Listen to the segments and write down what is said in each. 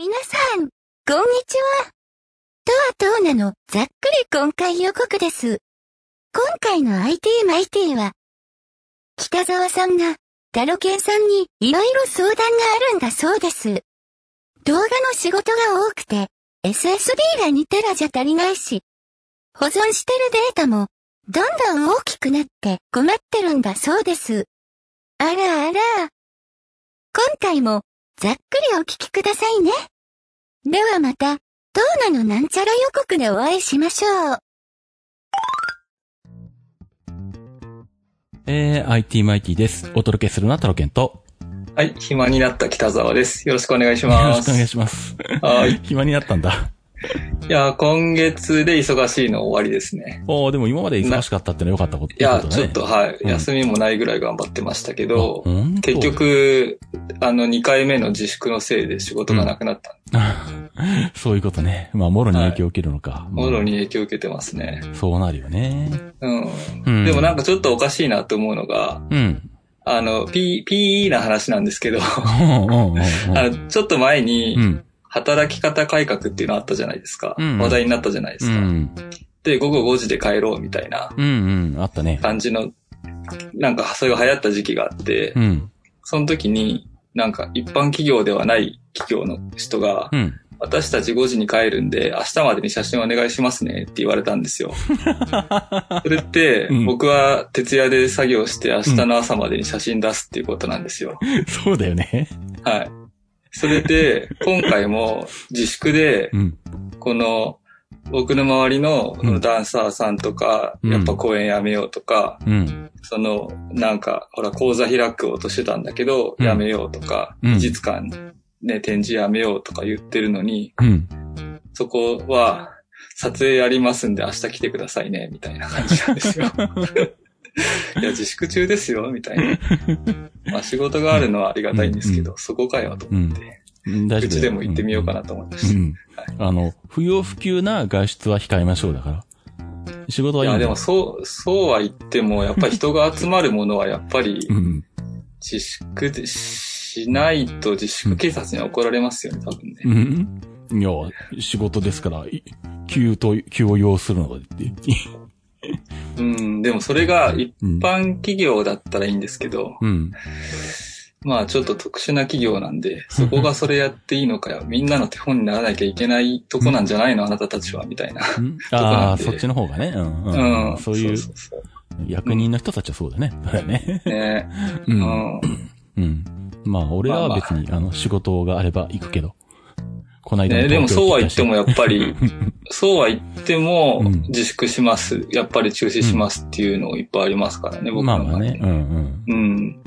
皆さん、こんにちは。とはとうなの、ざっくり今回予告です。今回の IT マイティは、北沢さんが、タロケンさんにいろいろ相談があるんだそうです。動画の仕事が多くて、SSD が2テラじゃ足りないし、保存してるデータも、どんどん大きくなって困ってるんだそうです。あらあら。今回も、ざっくりお聞きくださいね。ではまた、トーナのなんちゃら予告でお会いしましょう。えー、IT マイティです。お届けするのはタロケンと、はい、暇になった北沢です。よろしくお願いしよろます。しくお願いします。はい。暇になったんだ。いや、今月で忙しいの終わりですね。おーでも今まで忙しかったってのは良かったこと。いや、いいことだねちょっと、はい、うん休みもないぐらい頑張ってましたけど結、局、あの、2回目の自粛のせいで仕事がなくなった。そういうことね。まあ、もろに影響を受けるのか。もろに影響を受けてますね。そうなるよね。うん。うん。でもなんかちょっとおかしいなと思うのが、うん。あの、P、PE な話なんですけど、うんうんうんうん あの、ちょっと前にう、ん。働き方改革っていうのあったじゃないですか。うん話題になったじゃないでうすか。ん。で、午後5時で帰ろうみたいなうんうん。あったね。感じの、なんかそれが流行った時期があって、うん。その時に、なんか一般企業ではない企業の人がう、ん。私たち5時に帰るんで、明日までに写真お願いしますねって言われたんですよ。それってうん、僕は徹夜で作業して明日の朝までに写真出すっていうことなんですよ。そうだよね。はい。それで、今回も自粛でう、ん。この、僕の周りのうんダンサーさんとか、うんやっぱ公演やめようとか、うん。その、なんか、ほら、講座開くとしてたんだけど、うんやめようとか、うん美術館、ね、展示やめようとか言ってるのに、うん。そこは、撮影やりますんで明日来てくださいね、みたいな感じなんですよ。いや、自粛中ですよ、みたいな。まあ仕事があるのはありがたいんですけど、うそこかよ、と思って、うちでも行ってみようかなと思いました。うん。あの、不要不急な外出は控えましょうだから。仕事はいいんいや、でもそう、そうは言っても、やっぱり人が集まるものはやっぱりうん。自粛でしないと自粛警察には怒られますよね、多分ね。うん。いや、仕事ですから、い急と、急を要するのが、うん、でもそれが一うん。般企業だったらいいんですけど、うん。まあちょっと特殊な企業なんで、そこがそれやっていいのかよ。みんなの手本にならなきゃいけないとこなんじゃないの？あなたたちは、みたいな。ああ、そっちの方がね。うん。ううんん。そういうそうそう役人の人たちはそうだね。それはね。ね。う。うんん。うん。まあ、俺は別に、あの、仕事があれば行くけど。この間ね、でもそうは言ってもやっぱり、う んそうは言ってもうん自粛します。やっぱり中止しますっていうのいっぱいありますからね、僕まあまあね。うんうん。うん。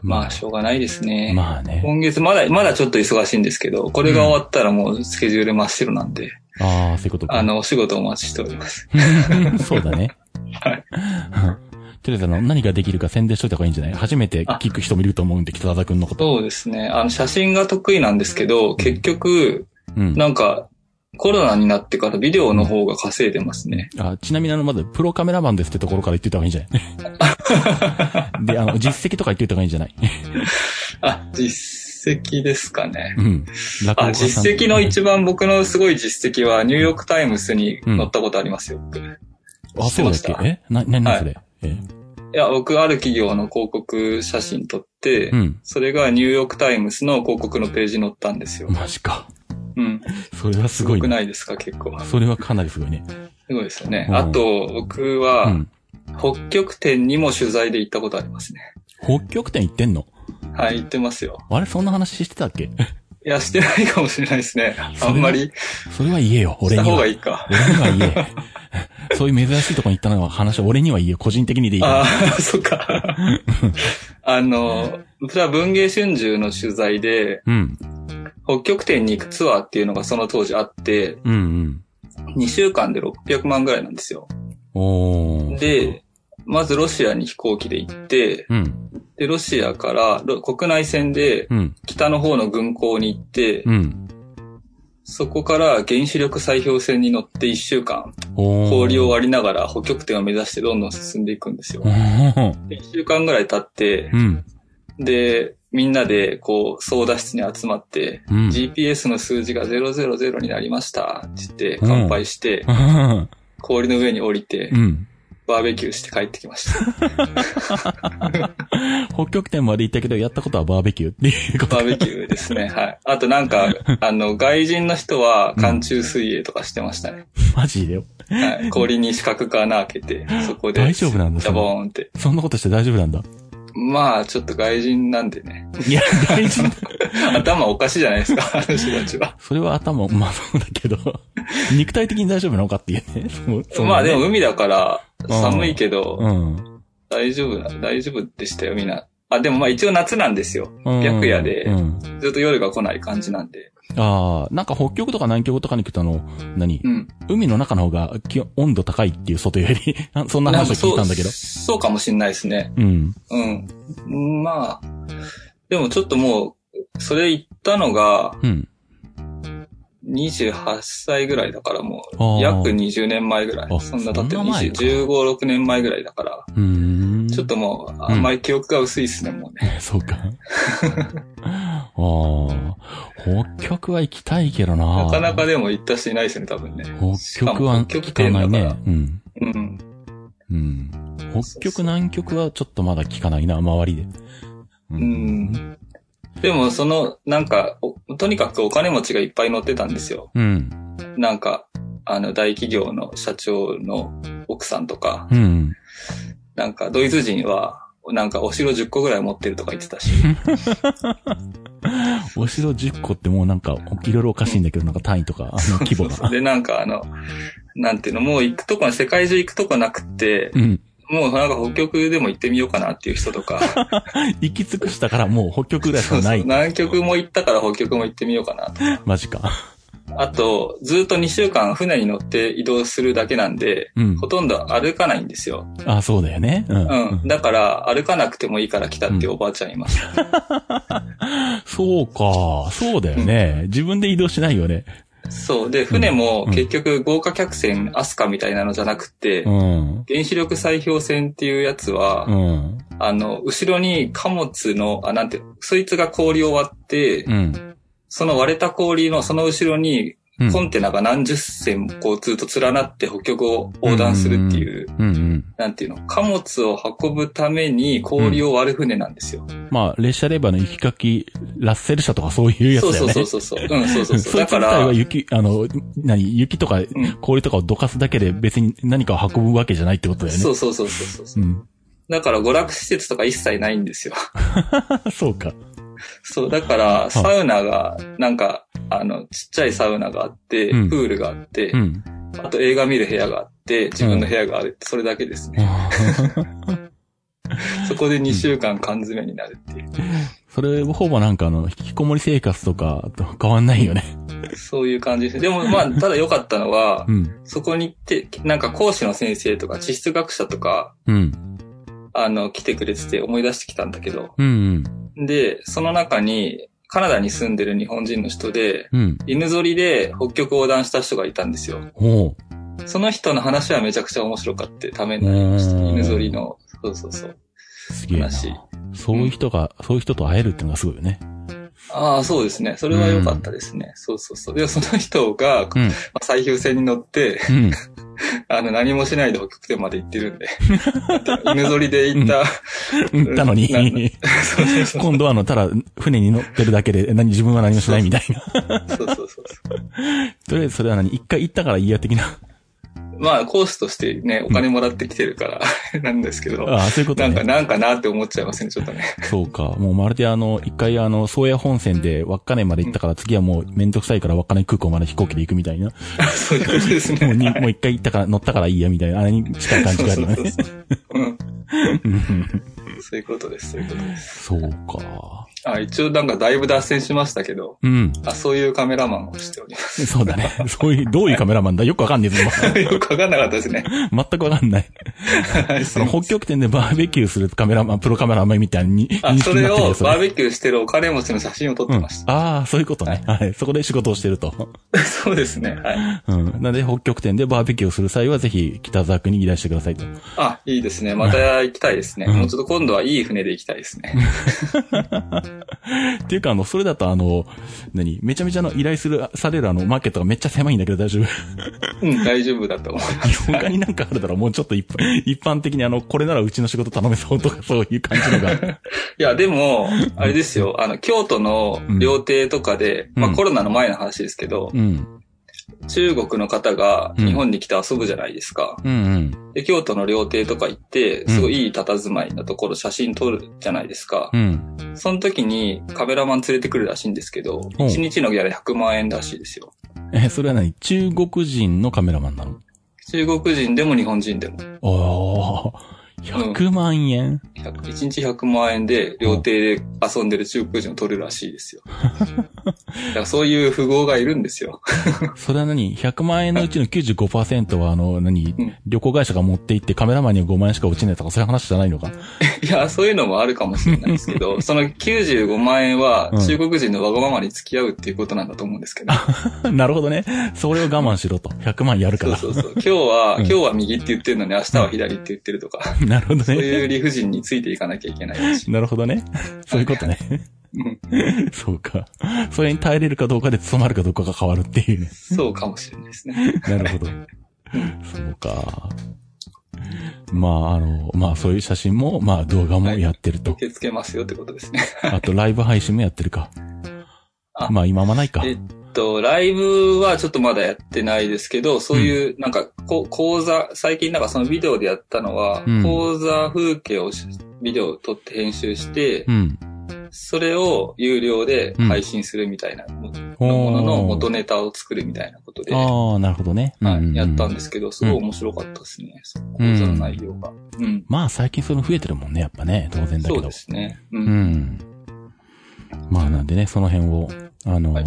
まあ、しょうがないですね。まあね。今月まだ、まだちょっと忙しいんですけど、これが終わったらもうスケジュール真っ白なんで、ああ、そういうことか。あの、お仕事お待ちしております。そうだね。はい。とりあえずあの、何ができるか宣伝しといた方がいいんじゃない？初めて聞く人もいると思うんで、北田くんのこと。そうですね。あの、写真が得意なんですけど、結局、うん。なんか、コロナになってからビデオの方が稼いでますね。あちなみにあの、まず、プロカメラマンですってところから言ってた方がいいんじゃない？で、あの、実績とか言ってた方がいいんじゃない？あ、実績ですかねう。ん。あ、実績の一番僕のすごい実績は、ニューヨークタイムズに載ったことありますよ。僕いあ、そうだっけ？え？な、な、なそれ、えや、僕、ある企業の広告写真撮って、うん。それがニューヨークタイムズの広告のページに載ったんですよ。マジか。うん。それはすごいくね。ないですか、結構。それはかなりすごいね。すごいですよね。うんあと、僕うは、ん。北極点にも取材で行ったことありますね。北極点行ってんの？はい、行ってますよ。あれそんな話してたっけ？いや、してないかもしれないですね。あんまり、それは言えよ、俺にはした方が。いいか。俺には言え。そういう珍しいとこに行ったのは話は俺には言えよ。個人的にでいい。ああ、そっか。あの、それは文芸春秋の取材で、うん。北極点に行くツアーっていうのがその当時あって、うんうん。2週間で600万ぐらいなんですよ。で、まずロシアに飛行機で行って、うん。で、ロシアからロ国内線でうん。北の方の軍港に行って、うん。そこから原子力砕氷船に乗って1週間。氷を割りながら北極点を目指してどんどん進んでいくんですよお。ー。で1週間ぐらい経ってう、ん。で、みんなで、こう、操舵室に集まって、うん。GPS の数字が000になりましたって言って、うん乾杯して、うん。氷の上に降りてう、ん。バーベキューして帰ってきました。北極点まで行ったけど、やったことはバーベキューっていうこと。バーベキューですね。はい。あとなんか、あの、外人の人は寒中水泳とかしてましたね。マジで？よ。はい。氷に四角く穴開けて、そこで、大丈夫なんだジャボーンって。そんなことして大丈夫なんだ。まあ、ちょっと外人なんでね。いや、大事だ。頭おかしいじゃないですか、あの人たちは。それは頭、まあそうだけど、肉体的に大丈夫なのかっていうね。まあでも海だから、寒いけど、うん。大丈夫な、大丈夫でしたよ、みんな。あ、でもまあ一応夏なんですよ。うん白夜でうん。ずっと夜が来ない感じなんで。ああ、なんか北極とか南極とかに行くとあの、何？うん。海の中の方が気温温度高いっていう外より、あ そんな話を聞いたんだけど。そうかもしんないですね。うん。うん。まあ、でもちょっともう、それ言ったのが、うん。28歳ぐらいだからもう、約20年前ぐらいあ。そんな経ってる。そんな前か20 15、6年前ぐらいだから。うーん。ちょっともう、あんまり記憶が薄いですね、もうね。そうか。ああ、北極は行きたいけどな。なかなかでも行った人いないですよね、多分ね。北極は聞かないね。うん。うん。うん。北極、南極はちょっとまだ聞かないな、周りで。ううん。でも、その、なんか、おとにかくお金持ちがいっぱい乗ってたんですよ。うん。なんか、あの、大企業の社長の奥さんとか、うん。なんか、ドイツ人は、なんか、お城10個ぐらい持ってるとか言ってたし。お城10個ってもうなんか、いろいろおかしいんだけど、なんか単位とか、あの規模が。で、なんか、あの、なんていうの、もう行くとこ、世界中行くとこなくって、うん。もうなんか北極でも行ってみようかなっていう人とか、行き尽くしたからもう北極ぐらいしかない。南極も行ったから北極も行ってみようかなと。マジか。あと、ずっと2週間船に乗って移動するだけなんで、うんほ。とんど歩かないんですよ。あ、そうだよね。うん。うん。だから、歩かなくてもいいから来たっておばあちゃんいます。そうか。そうだよね。自分で移動しないよね。そう。で、船もうん結局豪華客船アスカみたいなのじゃなくて、うん。原子力砕氷船っていうやつは、うん。あの、後ろに貨物の、あ、なんて、そいつが氷を割って、うん。その割れた氷のその後ろに、うん。コンテナが何十船もこうずっと連なって北極を横断するっていう。なんていうの、貨物を運ぶために氷を割る船なんですよ。まあ、列車レバーの雪かき、ラッセル車とかそういうやつそうだよね。そうそうそうそう。うん、そうそうそう。だからは、雪、あの、何、雪とかん氷とかをどかすだけで別に何かを運ぶわけじゃないってことだよね。そうそうそうそうそう。うん。だから娯楽施設とか一切ないんですよ。そうか。そう、だから、サウナが、なんか、あの、ちっちゃいサウナがあって、うんプールがあって、うん。あと映画見る部屋があって、自分の部屋があるって、それだけですね。そこで2週間缶詰になるっていう。それ、ほぼなんかあの、引きこもり生活とかと変わんないよね。そういう感じですね。でもまあ、ただ良かったのはう、ん。そこに行って、なんか講師の先生とか地質学者とか、うん。あの、来てくれてて思い出してきたんだけど、うん。で、その中に、カナダに住んでる日本人の人で、うん。犬ぞりで北極横断した人がいたんですよ。ほその人の話はめちゃくちゃ面白かってためになりました。うん犬ぞりの、そうそうそう。う。すげえ。そういう人が、そういう人と会えるっていうのがすごいよね。ああ、そうですね。それは良かったですね。そうそうそう。で、その人が、うん。まあ最終戦に乗って、うん。あの、何もしないで北極点まで行ってるんで。犬ぞりで行った、行ったのに。今度はあの、ただ、船に乗ってるだけで、何、自分は何もしないみたいな。そうそうそうそう。とりあえずそれは何？一回行ったからいいや的な。まあ、コースとしてね、お金もらってきてるから、なんですけど、ああ、そういうことなんか、ね。なんかなって思っちゃいますね、ちょっとね。そうか。もうまるであの、一回あの、宗谷本線で稚内まで行ったから、次はもうめんどくさいから稚内空港まで飛行機で行くみたいな。もそういうことですね。うに、もう一回行ったから、乗ったからいいやみたいな、あれに近い感じがあるよね。そうそうそううん。うんそういうことです、そういうことです。そうか。あ、一応なんかだいぶ脱線しましたけど、うん。あ、そういうカメラマンをしております。そうだね。そういう、どういうカメラマンだ？よくわかんねえぞ、よくわかんなかったですね。今全くわかんない。はいあの、北極点でバーベキューするカメラマン、プロカメラマンみたいに認あ、それをバーベキューしてるお金持ちの写真を撮ってましうん。ああ、そういうことね。はい。そこで仕事をしてると。た。そうですね。はい。うん。なので、北極点でバーベキューをする際は、ぜひ、北沢区に依頼してくださいと。あ、いいですね。また行きたいですね。うんもうちょっと今度はいい船で行きたいですね。っていうか、あの、それだとあの、何？めちゃめちゃあの、依頼する、されるあの、マーケットがめっちゃ狭いんだけど大丈夫。うん、大丈夫だと思います。他になんかあるだろうもうちょっと一般、一般的にあの、これならうちの仕事頼めそうとか、そういう感じのが。いや、でも、あれですよ、あの、京都の料亭とかで、うんまあコロナの前の話ですけど、うん。中国の方が日本に来て遊ぶじゃないですか。うんうん。で、京都の料亭とか行って、すごいいい佇まいのところ写真撮るじゃないですか。うん。その時にカメラマン連れてくるらしいんですけど、うん1日のギャラ100万円らしいですよ。え、それは何？中国人のカメラマンなの？中国人でも日本人でも。おー、100万円、100 1日100万円で料亭で遊んでる中国人を撮るらしいですよ。だからそういう富豪がいるんですよ。それは何 ?100 万円のうちの95%はあの、何、うん旅行会社が持って行ってカメラマンに5万円しか落ちないとかそういう話じゃないのか？いや、そういうのもあるかもしれないですけど、その95万円はうん中国人のわがままに付き合うっていうことなんだと思うんですけど。なるほどね。それを我慢しろと。100万やるから。そうそうそう。今日は、うん今日は右って言ってるのに明日は左って言ってるとか、なるほどそうね。いう理不尽についていかなきゃいけないし。なるほどね。そういうことね。うんそうか。それに耐えれるかどうかで務まるかどうかが変わるっていうね。そうかもしれないですね。なるほど。そうか。まあ、あの、まあそういう写真も、まあ動画もやってると。受け付けますよってことですね。あとライブ配信もやってるか。あまあ今はないか。えっと、ライブはちょっとまだやってないですけど、そういう、なんか、こ講座、最近なんかそのビデオでやったのは、うん講座風景をしビデオを撮って編集して、うん。それを有料で配信するみたいなものの元ネタを作るみたいなことで、はああ、なるほどね。い、やったんでですけど、すごい面白かったですね。その講座の内容が。うん。まあ最近その増えてるもんね、やっぱね。当然だけど。そうですね。う。うんん。まあなんでね、その辺を、あの、はい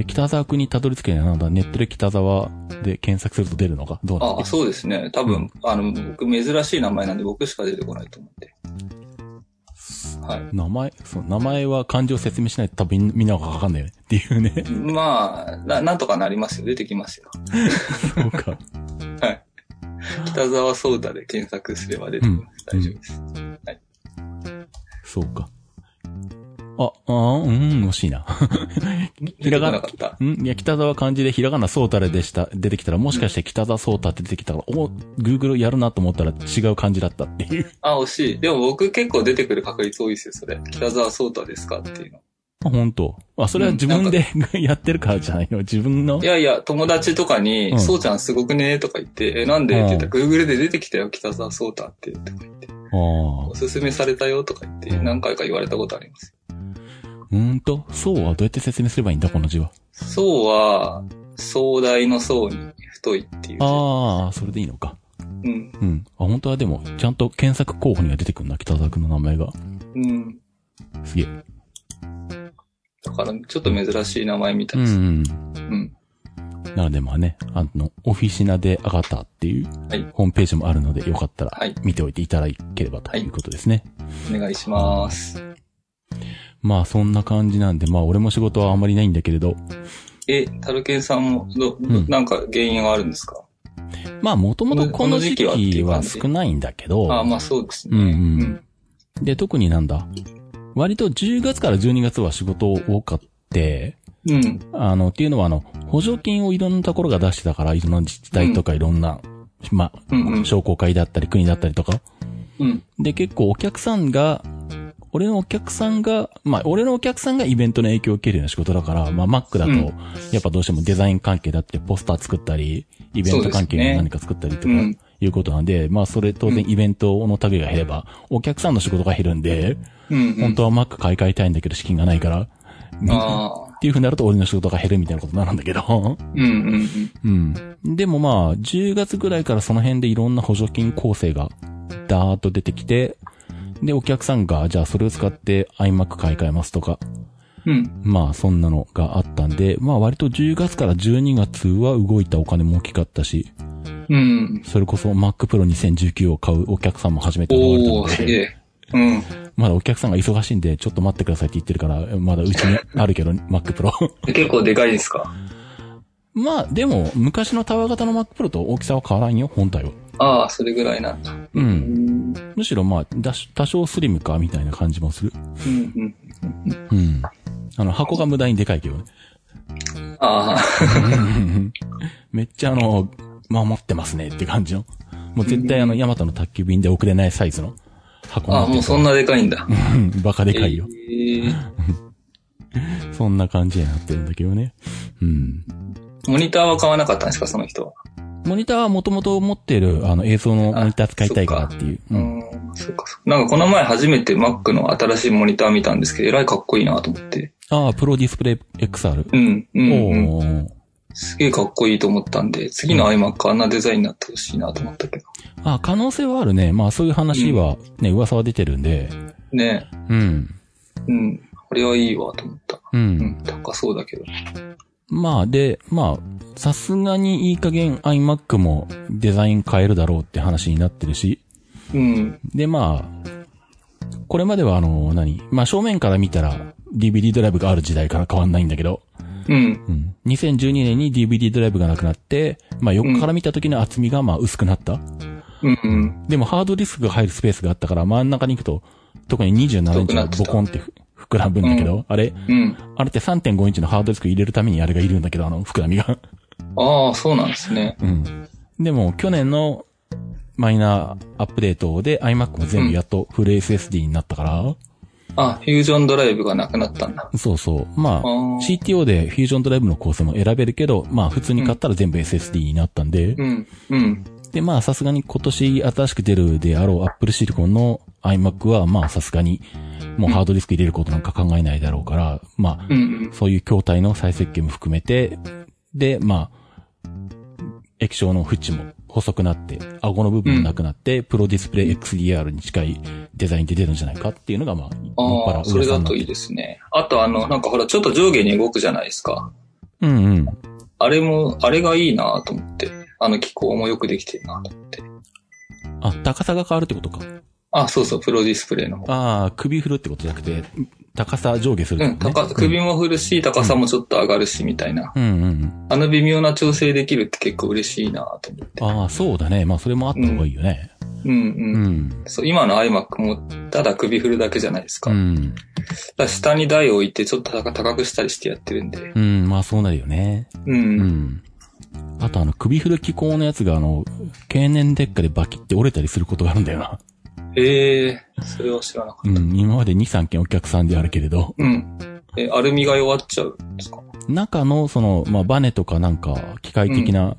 え北沢区にたどり着けないなんだ、ネットで北沢で検索すると出るのか？どうなんだ？あ、そうですね。多分、あの、僕珍しい名前なんで僕しか出てこないと思って。はい。名前、そう、名前は漢字を説明しないと多分みんながわかんないよね。っていうね。まあ、な、なんとかなりますよ。出てきますよ。そうか。北沢ソーダで検索すれば出てきます。大丈夫です。そうか。あ、あーうん、惜しいな。ひらがな出てこなかった。んいや、北沢漢字でひらがなソータレでした、出てきたら、もしかして北沢ソータって出てきたから、お、Google やるなと思ったら違う漢字だったっていう。あ、惜しい。でも僕結構出てくる確率多いですよ、それ。北沢ソータですかっていうの。あ、本当あ、それは自分で、やってるからじゃないの？自分の？い。やいや、友達とかに、うんそうちゃんすごくねとか言って、え、なんで？って言ったら、う Google で出てきたよ、北沢ソータって。とか言って。ああお。すすめされたよとか言って、何回か言われたことあります。うーんと、そうはどうやって説明すればいいんだ、この字は？そうは、壮大の層に太いっていう字。ああ、それでいいのか。うん。うん。あ、本当はでも、ちゃんと検索候補には出てくるんだ、北沢君の名前が。うん。すげえ。だから、ちょっと珍しい名前みたうん、いです。うん。うん。なのでまあね、あの、オフィシナで上がったっていう、はいホームページもあるので、よかったらはい、見ておいていただければということですね。お願いします。まあ、そんな感じなんで、まあ、俺も仕事はあんまりないんだけれど、え、タルケンさんも、ど、どうんなんか原因があるんですか、まあ、もともとこの時期は少ないんだけど、ああ、まあそうですね。うんうんで、特になんだ、割と10月から12月は仕事多かって、うん。うん。あの、っていうのはあの、補助金をいろんなところが出してたから、いろんな自治体とかいろんな、まうんうんあ、商工会だったり国だったりとか。うん。で、結構お客さんが、俺のお客さんが、まあ、俺のお客さんがイベントの影響を受けるような仕事だから、まあ、Mac だと、うんやっぱどうしてもデザイン関係だってポスター作ったり、イベント関係の何か作ったりとか、うんいうことなんで、まあ、それ当然イベントの類が減れば、お客さんの仕事が減るんで、うん、うん。本当は Mac 買い替えたいんだけど資金がないから。っていう風になると俺の仕事が減るみたいなことになるんだけど、うんうんうん。でもまあ、10月ぐらいからその辺でいろんな補助金構成が、ダーッと出てきて、で、お客さんが、じゃあそれを使って iMac 買い替えますとか、うん。うん。まあそんなのがあったんで、まあ割と10月から12月は動いたお金も大きかったし、うん。それこそ Mac Pro 2019を買うお客さんも初めて現れたおー、ので、すげえ。うん。まだお客さんが忙しいんで、ちょっと待ってくださいって言ってるから、まだうちにあるけど、Mac Pro。結構でかいですか？まあ、でも、昔のタワー型の Mac Pro と大きさは変わらんよ、本体は。ああ、それぐらいなんだ。う。うんん。むしろまあ、だし多少スリムか、みたいな感じもする。うん。うん。うん。あの、箱が無駄にでかいけどね。ああ、めっちゃあの、守ってますねって感じの。もう絶対あの、ヤマトの宅急便で送れないサイズの箱ああ、もうそんなでかいんだ。うんバカでかいよ。えー そんな感じになってるんだけどね。うん。モニターは買わなかったんですか、その人は？モニターはもともと持っているあの映像のモニター使いたいからっていう。ううん。ん、そっかそっか。なんかこの前初めて Mac の新しいモニター見たんですけど、えらいかっこいいなと思って。ああ、プロディスプレイ XR。うん、うん、うん。おー。すげえかっこいいと思ったんで、次の iMac あんなデザインになってほしいなと思ったけど。ああ、可能性はあるね。まあそういう話はね、噂は出てるんで。ねうん。うん。これはいいわと思った。う。うんん、高そうだけど。まあで、まあ、さすがにいい加減 iMac もデザイン変えるだろうって話になってるし。うん、で、まあ、これまではあの、何？まあ正面から見たら DVD ドライブがある時代から変わんないんだけど、うん、うん。2012年に DVD ドライブがなくなって、まあ横から見た時の厚みがまあ薄くなった。うん、うん。でもハードディスクが入るスペースがあったから真ん中に行くと、特に27インチがボコンってふ膨らむんだけど、あれ、うん。あれって3.5インチのハードディスク入れるためにあれがいるんだけど、あの？膨らみが。ああ、そうなんですね。うん。でも去年のマイナーアップデートで iMac も全部やっとフル SSD になったから、あ、フュージョンドライブがなくなったんだ。そうそう。まああ、ー CTO でフュージョンドライブの構成も選べるけど、まあ普通に買ったら全部 SSD になったんで、うん、うん、で、まあさすがに今年新しく出るであろう Apple Silicon の iMac はまあさすがにもうハードディスク入れることなんか考えないだろうから、まあ。そういう筐体の再設計も含めて、で、まあ、液晶の縁も細くなって、顎の部分もなくなって、プロディスプレイ XDR に近いデザインで出るんじゃないかっていうのが、まあ、ああ、それだといいですね。あとあの、なんかほら、ちょっと上下に動くじゃないですか。うんうん。あれも、あれがいいなと思って。あの機構もよくできてるなと思って。あ、高さが変わるってことか。あ、そうそう、プロディスプレイの方。ああ、首振るってことじゃなくて、高さ上下するうん、高、首も振るし、高さもちょっと上がるし、みたいな。うんうんうん。あの微妙な調整できるって結構嬉しいなと思って。ああ、そうだね。まあ、それもあった方がいいよね。うんううん。ん。そう、今の iMac も、ただ首振るだけじゃないですか。うん。ら下に台を置いて、ちょっと高高くしたりしてやってるんで。うん、まあ、そうなるよね。う。うんん。あと、あの、首振る機構のやつが、あの、経年劣化でバキって折れたりすることがあるんだよな。ええそれは知らなかっうん、今まで2、3件お客さんであるけれど、た。うん。え、アルミが弱っちゃうんですか？中の、その、まあ、バネとかなんか、機械的な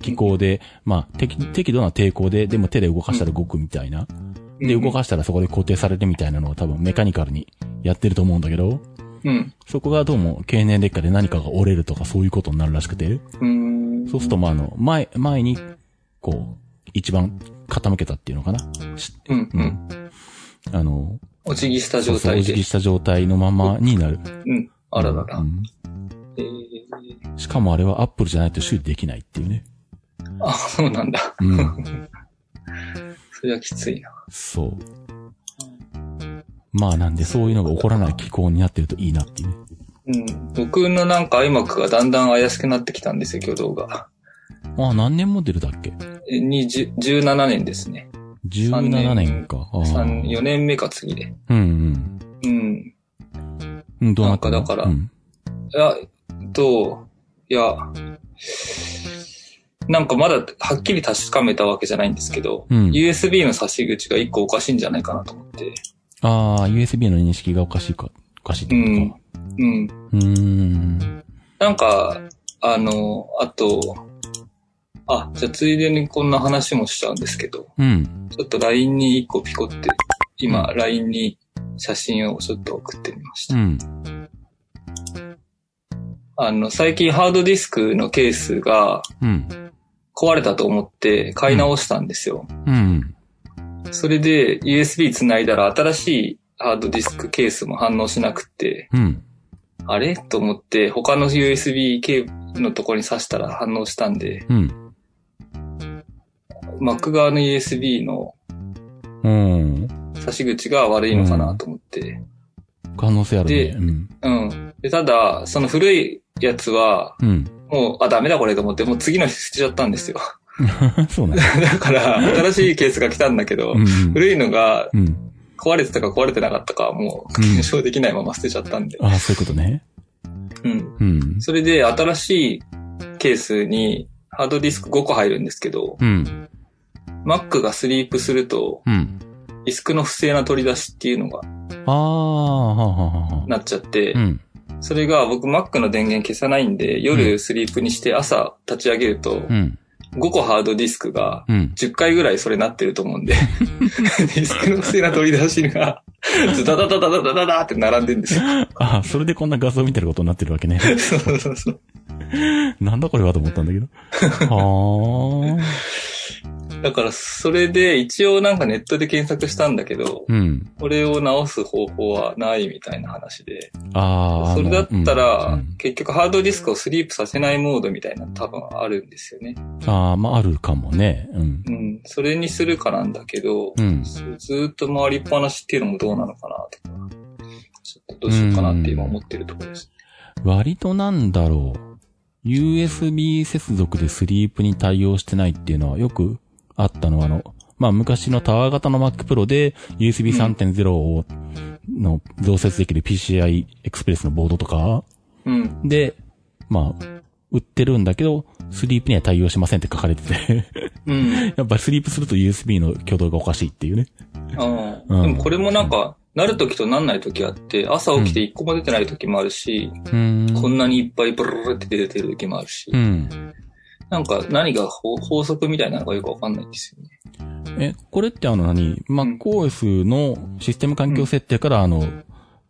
機構で、まあ、適、適度な抵抗で、でも手で動かしたら動くみたいな。で、動かしたらそこで固定されるみたいなのを多分メカニカルにやってると思うんだけど、うん。そこがどうも経年劣化で何かが折れるとかそういうことになるらしくて、うーん。そうすると、まあ、あの、前、前に、こう、一番傾けたっていうのかな？しうん、ううんん。あの、お辞儀した状態で。辞儀した状態のままになる。うん。あらららう。んえー、しかもあれはアップルじゃないと修理できないっていうね。あ、そうなんだ。うん。それはきついな。そう。まあなんでそういうのが起こらない気候になってるといいなっていうね。うん。僕のなんか iMac がだんだん怪しくなってきたんですよ、挙動が。ああ、何年モデルだっけ？えにじゅ17年ですね。?17 年か。ああ。3、4年目か次で。うんうん。うん。うん、どうなったの？なんかだからうん。いや、と、いや、なんかまだはっきり確かめたわけじゃないんですけど、うん。USB の差し口が1個おかしいんじゃないかなと思って。ああ、USB の認識がおかしいか、おかしいってうんこ。うん。とか。うーん。なんか、あの、あと、あ、じゃあついでにこんな話もしちゃうんですけど、うん。ちょっと LINE に1個ピコって、今 LINE に写真をちょっと送ってみました。うん。あの、最近ハードディスクのケースがうん。壊れたと思って買い直したんですよ。うん。それで USB 繋いだら新しいハードディスクケースも反応しなくって、うん。あれ？と思って他の USB ケーブルのところに挿したら反応したんで、うん。Mac 側の USB のうん。差し口が悪いのかなと思って。可能性あるね。でうん。うん。で、ただ、その古いやつは、うん。もう、あ、ダメだこれと思って、もう次の日捨てちゃったんですよ。そうなんだ。だから、新しいケースが来たんだけど、うん。古いのが、うん。壊れてたか壊れてなかったかはもう検証できないまま捨てちゃったんで。ああ、そういうことね。うん。うん。それで新しいケースにハードディスク5個入るんですけど、うん。Mac がスリープすると、うん。ディスクの不正な取り出しっていうのがああ。なっちゃって、うん。それが僕 Mac の電源消さないんで、夜スリープにして朝立ち上げると、うん。5個ハードディスクがうん。10回ぐらいそれなってると思うんで、ディスクの不正な取り出しが、ズダダダダダダダダって並んでるんですよ。ああ、それでこんな画像見てることになってるわけね。そうそうそう。なんだこれはと思ったんだけど。はあ。だからそれで一応なんかネットで検索したんだけど、うん。これを直す方法はないみたいな話で、ああ。それだったら、うん結局ハードディスクをスリープさせないモードみたいなの多分あるんですよね。ああ、まあ、あるかもね。うん。うん。それにするかなんだけど、うん。ずーっと回りっぱなしっていうのもどうなのかなとか、ちょっとどうしようかなって今思ってるところです。割となんだろう。USB 接続でスリープに対応してないっていうのはよくあったのは、あの、まあ、昔のタワー型の Mac Pro で USB 3.0を、の増設できる PCI Express のボードとかうん。で、まあ、売ってるんだけど、スリープには対応しませんって書かれてて、うん。やっぱりスリープすると USB の挙動がおかしいっていうね。ああうんでもこれもなんか、なる時となんない時あって、朝起きて一個も出てない時もあるし、うん。こんなにいっぱいブルルルって出てる時もあるし、うん。なんか何が法法則みたいなのがよくわかんないんですよね。え、これってあの何 ?MacOS のシステム環境設定からあの、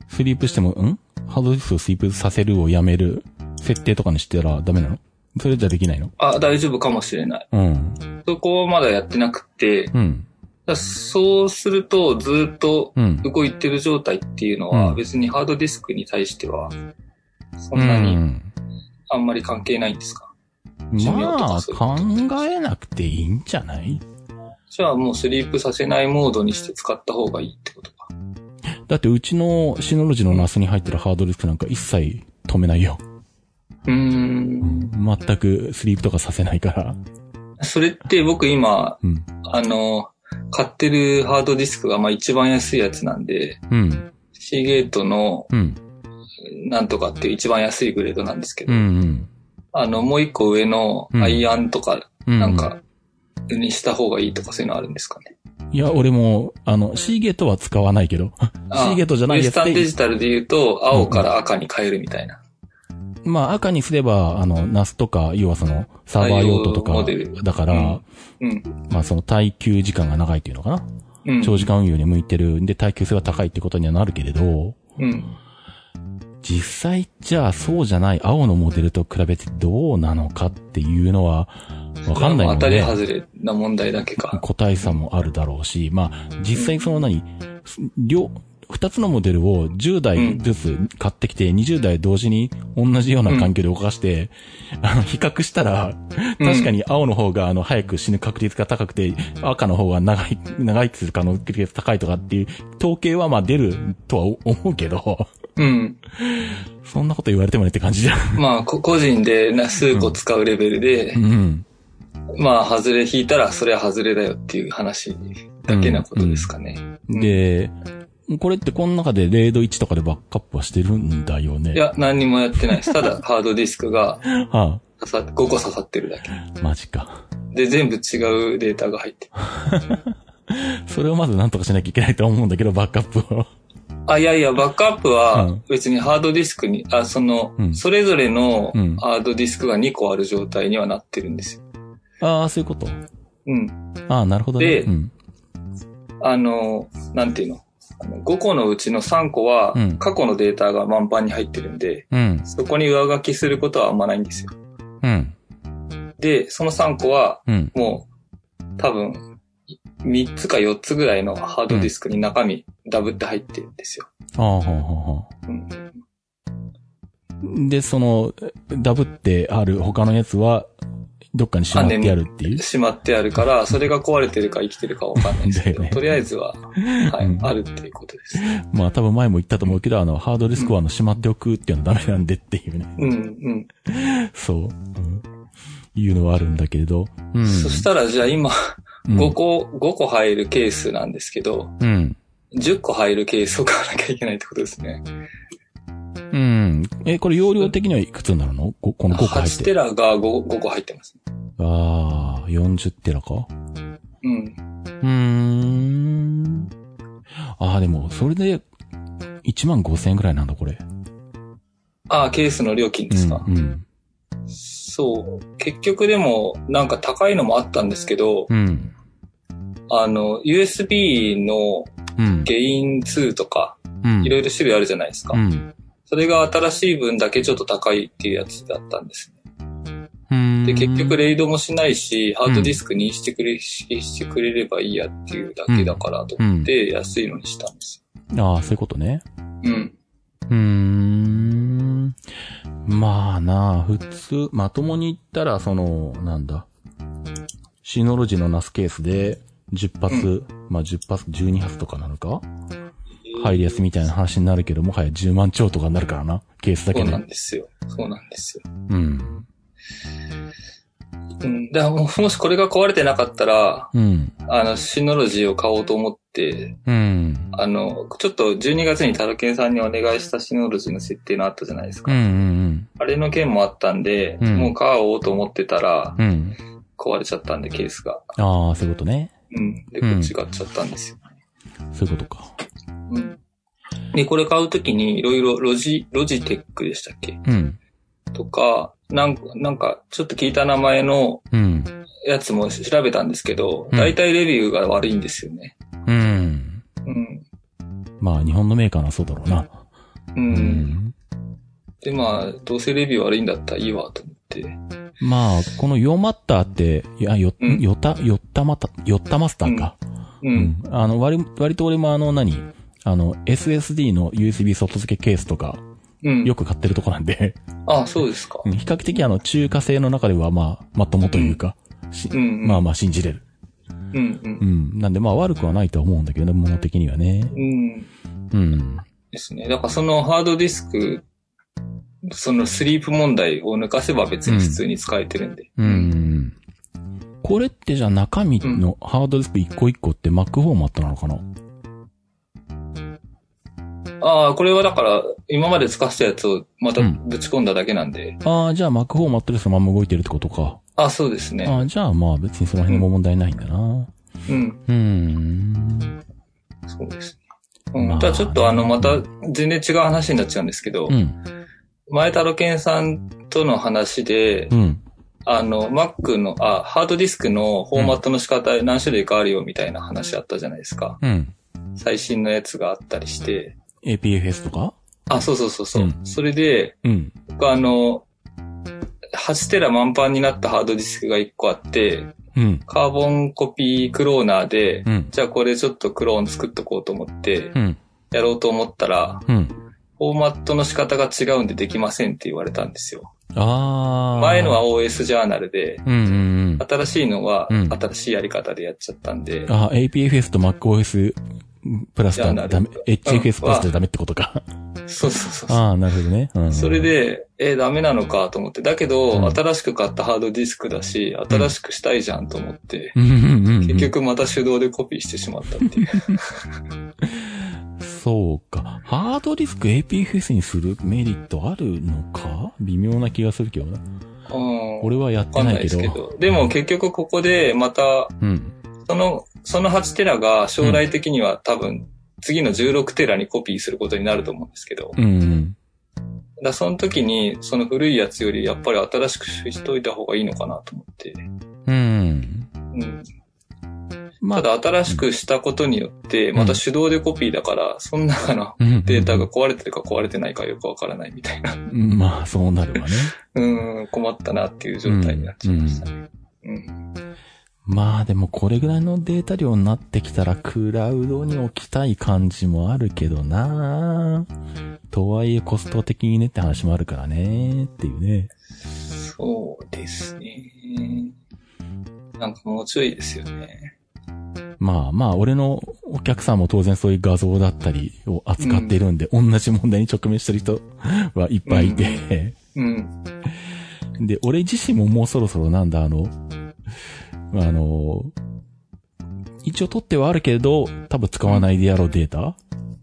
スリープしても、ん？ハードディスクをスリープさせるをやめる設定とかにしてたらダメなの？それじゃできないの？あ、大丈夫かもしれない。うん。そこはまだやってなくて、うん。だそうするとずっとうん。動いてる状態っていうのうんは別にハードディスクに対してはそうんなにん。あんまり関係ないんですか、まあ、考えなくていいんじゃない？じゃあもうスリープさせないモードにして使った方がいいってことか。だってうちのシノロジのナスに入ってるハードディスクなんか一切止めないよ。うーん。全くスリープとかさせないから。それって僕今、うん。あの、買ってるハードディスクがまあ一番安いやつなんで、うん。シーゲートのうん。なんとかっていう一番安いグレードなんですけど、うん。うん。あの、もう一個上のアイアンとかうん。なんか、にした方がいいとかそういうのあるんですかね？いや、俺も、あの、シーゲートは使わないけど。シーゲートじゃないウエスタンデジタルで言うと、青から赤に変えるみたいな。まあ、赤にすれば、あの、ナスとか、要はその、サーバー用途とかだから、うんうん。まあ、その耐久時間が長いっていうのかな。うん。長時間運用に向いてるんで、耐久性は高いってことにはなるけれど、うん。実際じゃあそうじゃない青のモデルと比べてどうなのかっていうのは、わかんないの当たりで、外れな問題だけか。個体差もあるだろうし、まあ、実際その何、両、二つのモデルを10台ずつ買ってきて、20台同時に同じような環境で動かして、あの、比較したら、確かに青の方があの、早く死ぬ確率が高くて、赤の方が長い、長いっていうか、あの、確率が高いとかっていう、統計はまあ出るとは思うけど、うん。そんなこと言われてもねって感じじゃん。まあ、こ個人でな数個使うレベルで、うん。まあ、外れ引いたら、それは外れだよっていう話だけなことですかね。うんで、これってこの中で0度1とかでバックアップはしてるんだよね。いや、何にもやってないです。ただ、ハードディスクが は刺さ5個刺さってるだけ。あ、マジか。で、全部違うデータが入ってる。それをまずなんとかしなきゃいけないと思うんだけど、バックアップを。あ、いやいや、バックアップうはん別にハードディスクに、あ、その、うんそれぞれのうんハードディスクが2個ある状態にはなってるんですよ。ああ、そういうこと？うん。ああ、なるほどね。でうん。あの、なんていうの？あの ?5 個のうちの3個はうん過去のデータが満帆に入ってるんで、うん。そこに上書きすることはあんまないんですよ。うん。で、その3個はうん。もう多分3つか4つぐらいのハードディスクに中身ダブって入ってるんですよ。ああ、はあ、はあ。うんで、その、ダブってある他のやつは、どっかにしまってあるっていう？しまってあるから、それが壊れてるか生きてるかわかんないですけど、ねとりあえずは、はい、うんあるっていうことです。まあ多分前も言ったと思うけど、あの、ハードディスクはあの、しまっておくっていうのはダメなんでっていうね。うん、うん。そう。うんいうのはあるんだけれど。うん。そしたらじゃあ今、うん5個、5個入るケースなんですけど、うん。10個入るケースを買わなきゃいけないってことですね。うん。え、これ容量的にはいくつになるの？ここの5個入っ8て。テラが 5, 5個入ってます。ああ、40テラか？うん。うーん。ああ、でも、それで、1万5千円くらいなんだ、これ。ああ、ケースの料金ですか。うん。うん。そう。結局でも、なんか高いのもあったんですけど、うん。あの、USB のうん。ゲイン2とか、うん。いろいろ種類あるじゃないですか。うん。それが新しい分だけちょっと高いっていうやつだったんですね。うん。で、結局、レイドもしないし、ハードディスクにしてくれ、してくれればいいやっていうだけだからと思って、安いのにしたんですああ、そういうことね。よ。うん。うーん。まあなあ、普通、まともに言ったら、その、なんだ。シノロジーのナスケースで、10発、まあ10発、12発とかなのか？入りやすみたいな話になるけど、もはや10万超とかになるからな。ケースだけでそうな。んですよ。そうなんですよ。うん。うん。もしこれが壊れてなかったら、うん。あの、シノロジーを買おうと思って、うん。あの、ちょっと12月にタロケンさんにお願いしたシノロジーの設定のあったじゃないですか。うん。うん。あれの件もあったんで、うんもう買おうと思ってたら、うん。壊れちゃったんで、ケースが。ああ、そういうことね。うん。で、うんこっち買っちゃったんですよ。そういうことか。うん。で、これ買うときに、いろいろロジ、ロジテックでしたっけ？うん。とか、なんか、なんか、ちょっと聞いた名前のうん。やつも調べたんですけど、うん大体レビューが悪いんですよね。うん。うん。まあ、日本のメーカーはそうだろうな。う。うんん。で、まあ、どうせレビュー悪いんだったらいいわと思って。まあ、このヨマッターって、いや、よ、うんよた、よったまた、よったマスターか。う。うんあの、割、割と俺もあの、何？あの、SSD の USB 外付けケースとか、うん。よく買ってるとこなんで、あ、そうですか。うん比較的あの、中華製の中ではまあ、まともというか、うんまあまあ信じれる。うん、うんう。ん。なんでまあ悪くはないとは思うんだけどね、物的にはね。うん。うん。ですね。だからそのハードディスク、そのスリープ問題を抜かせば別に普通に使えてるんで。うん。これってじゃあ中身のハードディスク一個一個って Mac フォーマットなのかな？ああ、これはだから、今まで使ってたやつをまたぶち込んだだけなんで。ああ、じゃあ Mac フォーマットでそのまま動いてるってことか。あそうですね。ああ、じゃあまあ別にその辺も問題ないんだな。うん。うん。そうですね。うん。まあただちょっとあの、また全然違う話になっちゃうんですけど、うん。前太郎健さんとの話でう、ん。あの、Mac の、あ、ハードディスクのフォーマットの仕方何種類かあるよみたいな話あったじゃないですか。うん。最新のやつがあったりして。APFS とか？あ、そうそうそうそう。うんそれで、うん。僕あの、8テラ満帆になったハードディスクが1個あって、うん。カーボンコピークローナーで、うん。じゃあこれちょっとクローン作っとこうと思って、うん。やろうと思ったら、うん。フォーマットの仕方が違うんでできませんって言われたんですよ。ああ。前のは OS ジャーナルで、うんうんうん。新しいのはうん新しいやり方でやっちゃったんで、あ、APFS と MacOS プラスだダメ、HFS プラスでダメってことか。そうそうそう。ああ、なるほどね。うん、それ、で、えーダメなのかと思って。だけど、うん新しく買ったハードディスクだし、新しくしたいじゃんと思って、うんうんうんうん、結局また手動でコピーしてしまったっていう。そうか。ハードディスク APFS にするメリットあるのか？微妙な気がするけどな。うん。俺はやってないいけど。ですけど。でも結局ここでまた、うん。その、その8テラが将来的には多分、次の16テラにコピーすることになると思うんですけど。うんうん。だその時に、その古いやつよりやっぱり新しくしといた方がいいのかなと思って。うん。うん。まただ新しくしたことによって、また手動でコピーだから、その中のうんデータが壊れてるか壊れてないかよくわからないみたいな。うんまあ、そうなるわね。うん、困ったなっていう状態になっちゃいましたね。うん。まあでもこれぐらいのデータ量になってきたらクラウドに置きたい感じもあるけどなとはいえコスト的にねって話もあるからねっていうね。そうですね。なんかもうちょいですよね。まあまあ俺のお客さんも当然そういう画像だったりを扱っているんで、同じ問題に直面してる人は いっぱいいて、うん。で、俺自身ももうそろそろなんだあの、あの、一応取ってはあるけど、多分使わないであろうデータ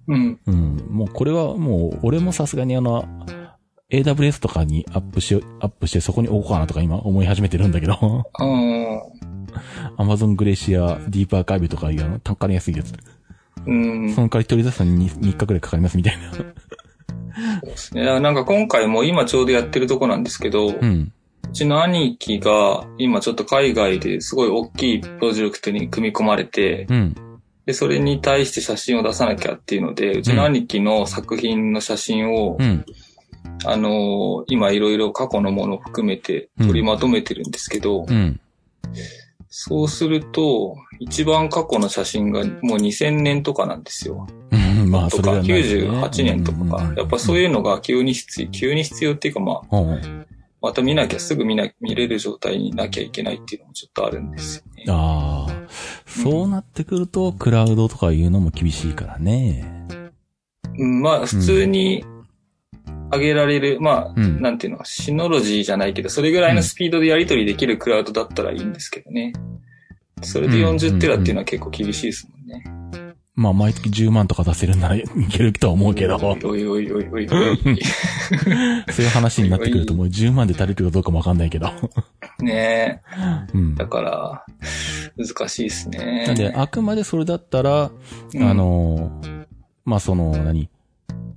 うん。うん。もうこれはもう、俺もさすがにあの、AWS とかにアップし、アップしてそこに置こうかなとか今思い始めてるんだけど、ああ。Amazon グレシア、ディープアーカイブとかいうあの、単価の安いやつ。うん。その代わり取り出すのに 3, 日くらいかかりますみたいな。そうですね。なんか今回も今ちょうどやってるとこなんですけど、ううん。ちの兄貴が今ちょっと海外ですごい大きいプロジェクトに組み込まれて、うん。で、それに対して写真を出さなきゃっていうので、うちの兄貴の作品の写真を、うん。あのー今いろいろ過去のものを含めて取りまとめてるんですけど、うん。そうすると、一番過去の写真がもう2000年とかなんですよ。うん。まあ、とか、それがないですね98年とかか。やっぱそういうのが急に必要、急に必要っていうかまあ、また見なきゃすぐ見な、見れる状態になきゃいけないっていうのもちょっとあるんですよね。ああ、そうなってくると、クラウドとかいうのも厳しいからね。うん、まあ、普通に上げられる、まあ、うんなんていうの、シノロジーじゃないけど、それぐらいのスピードでやり取りできるクラウドだったらいいんですけどね。それでうん40テラっていうのは結構厳しいですもんね。まあ、毎月10万とか出せるならいけるとは思うけど、そおいおいおいおいおい。ういう話になってくるともう10万で足りるかどうかもわかんないけど。ねうんえ。だから、難しいですね。なんで、あくまでそれだったら、うんあの、まあ、その、何？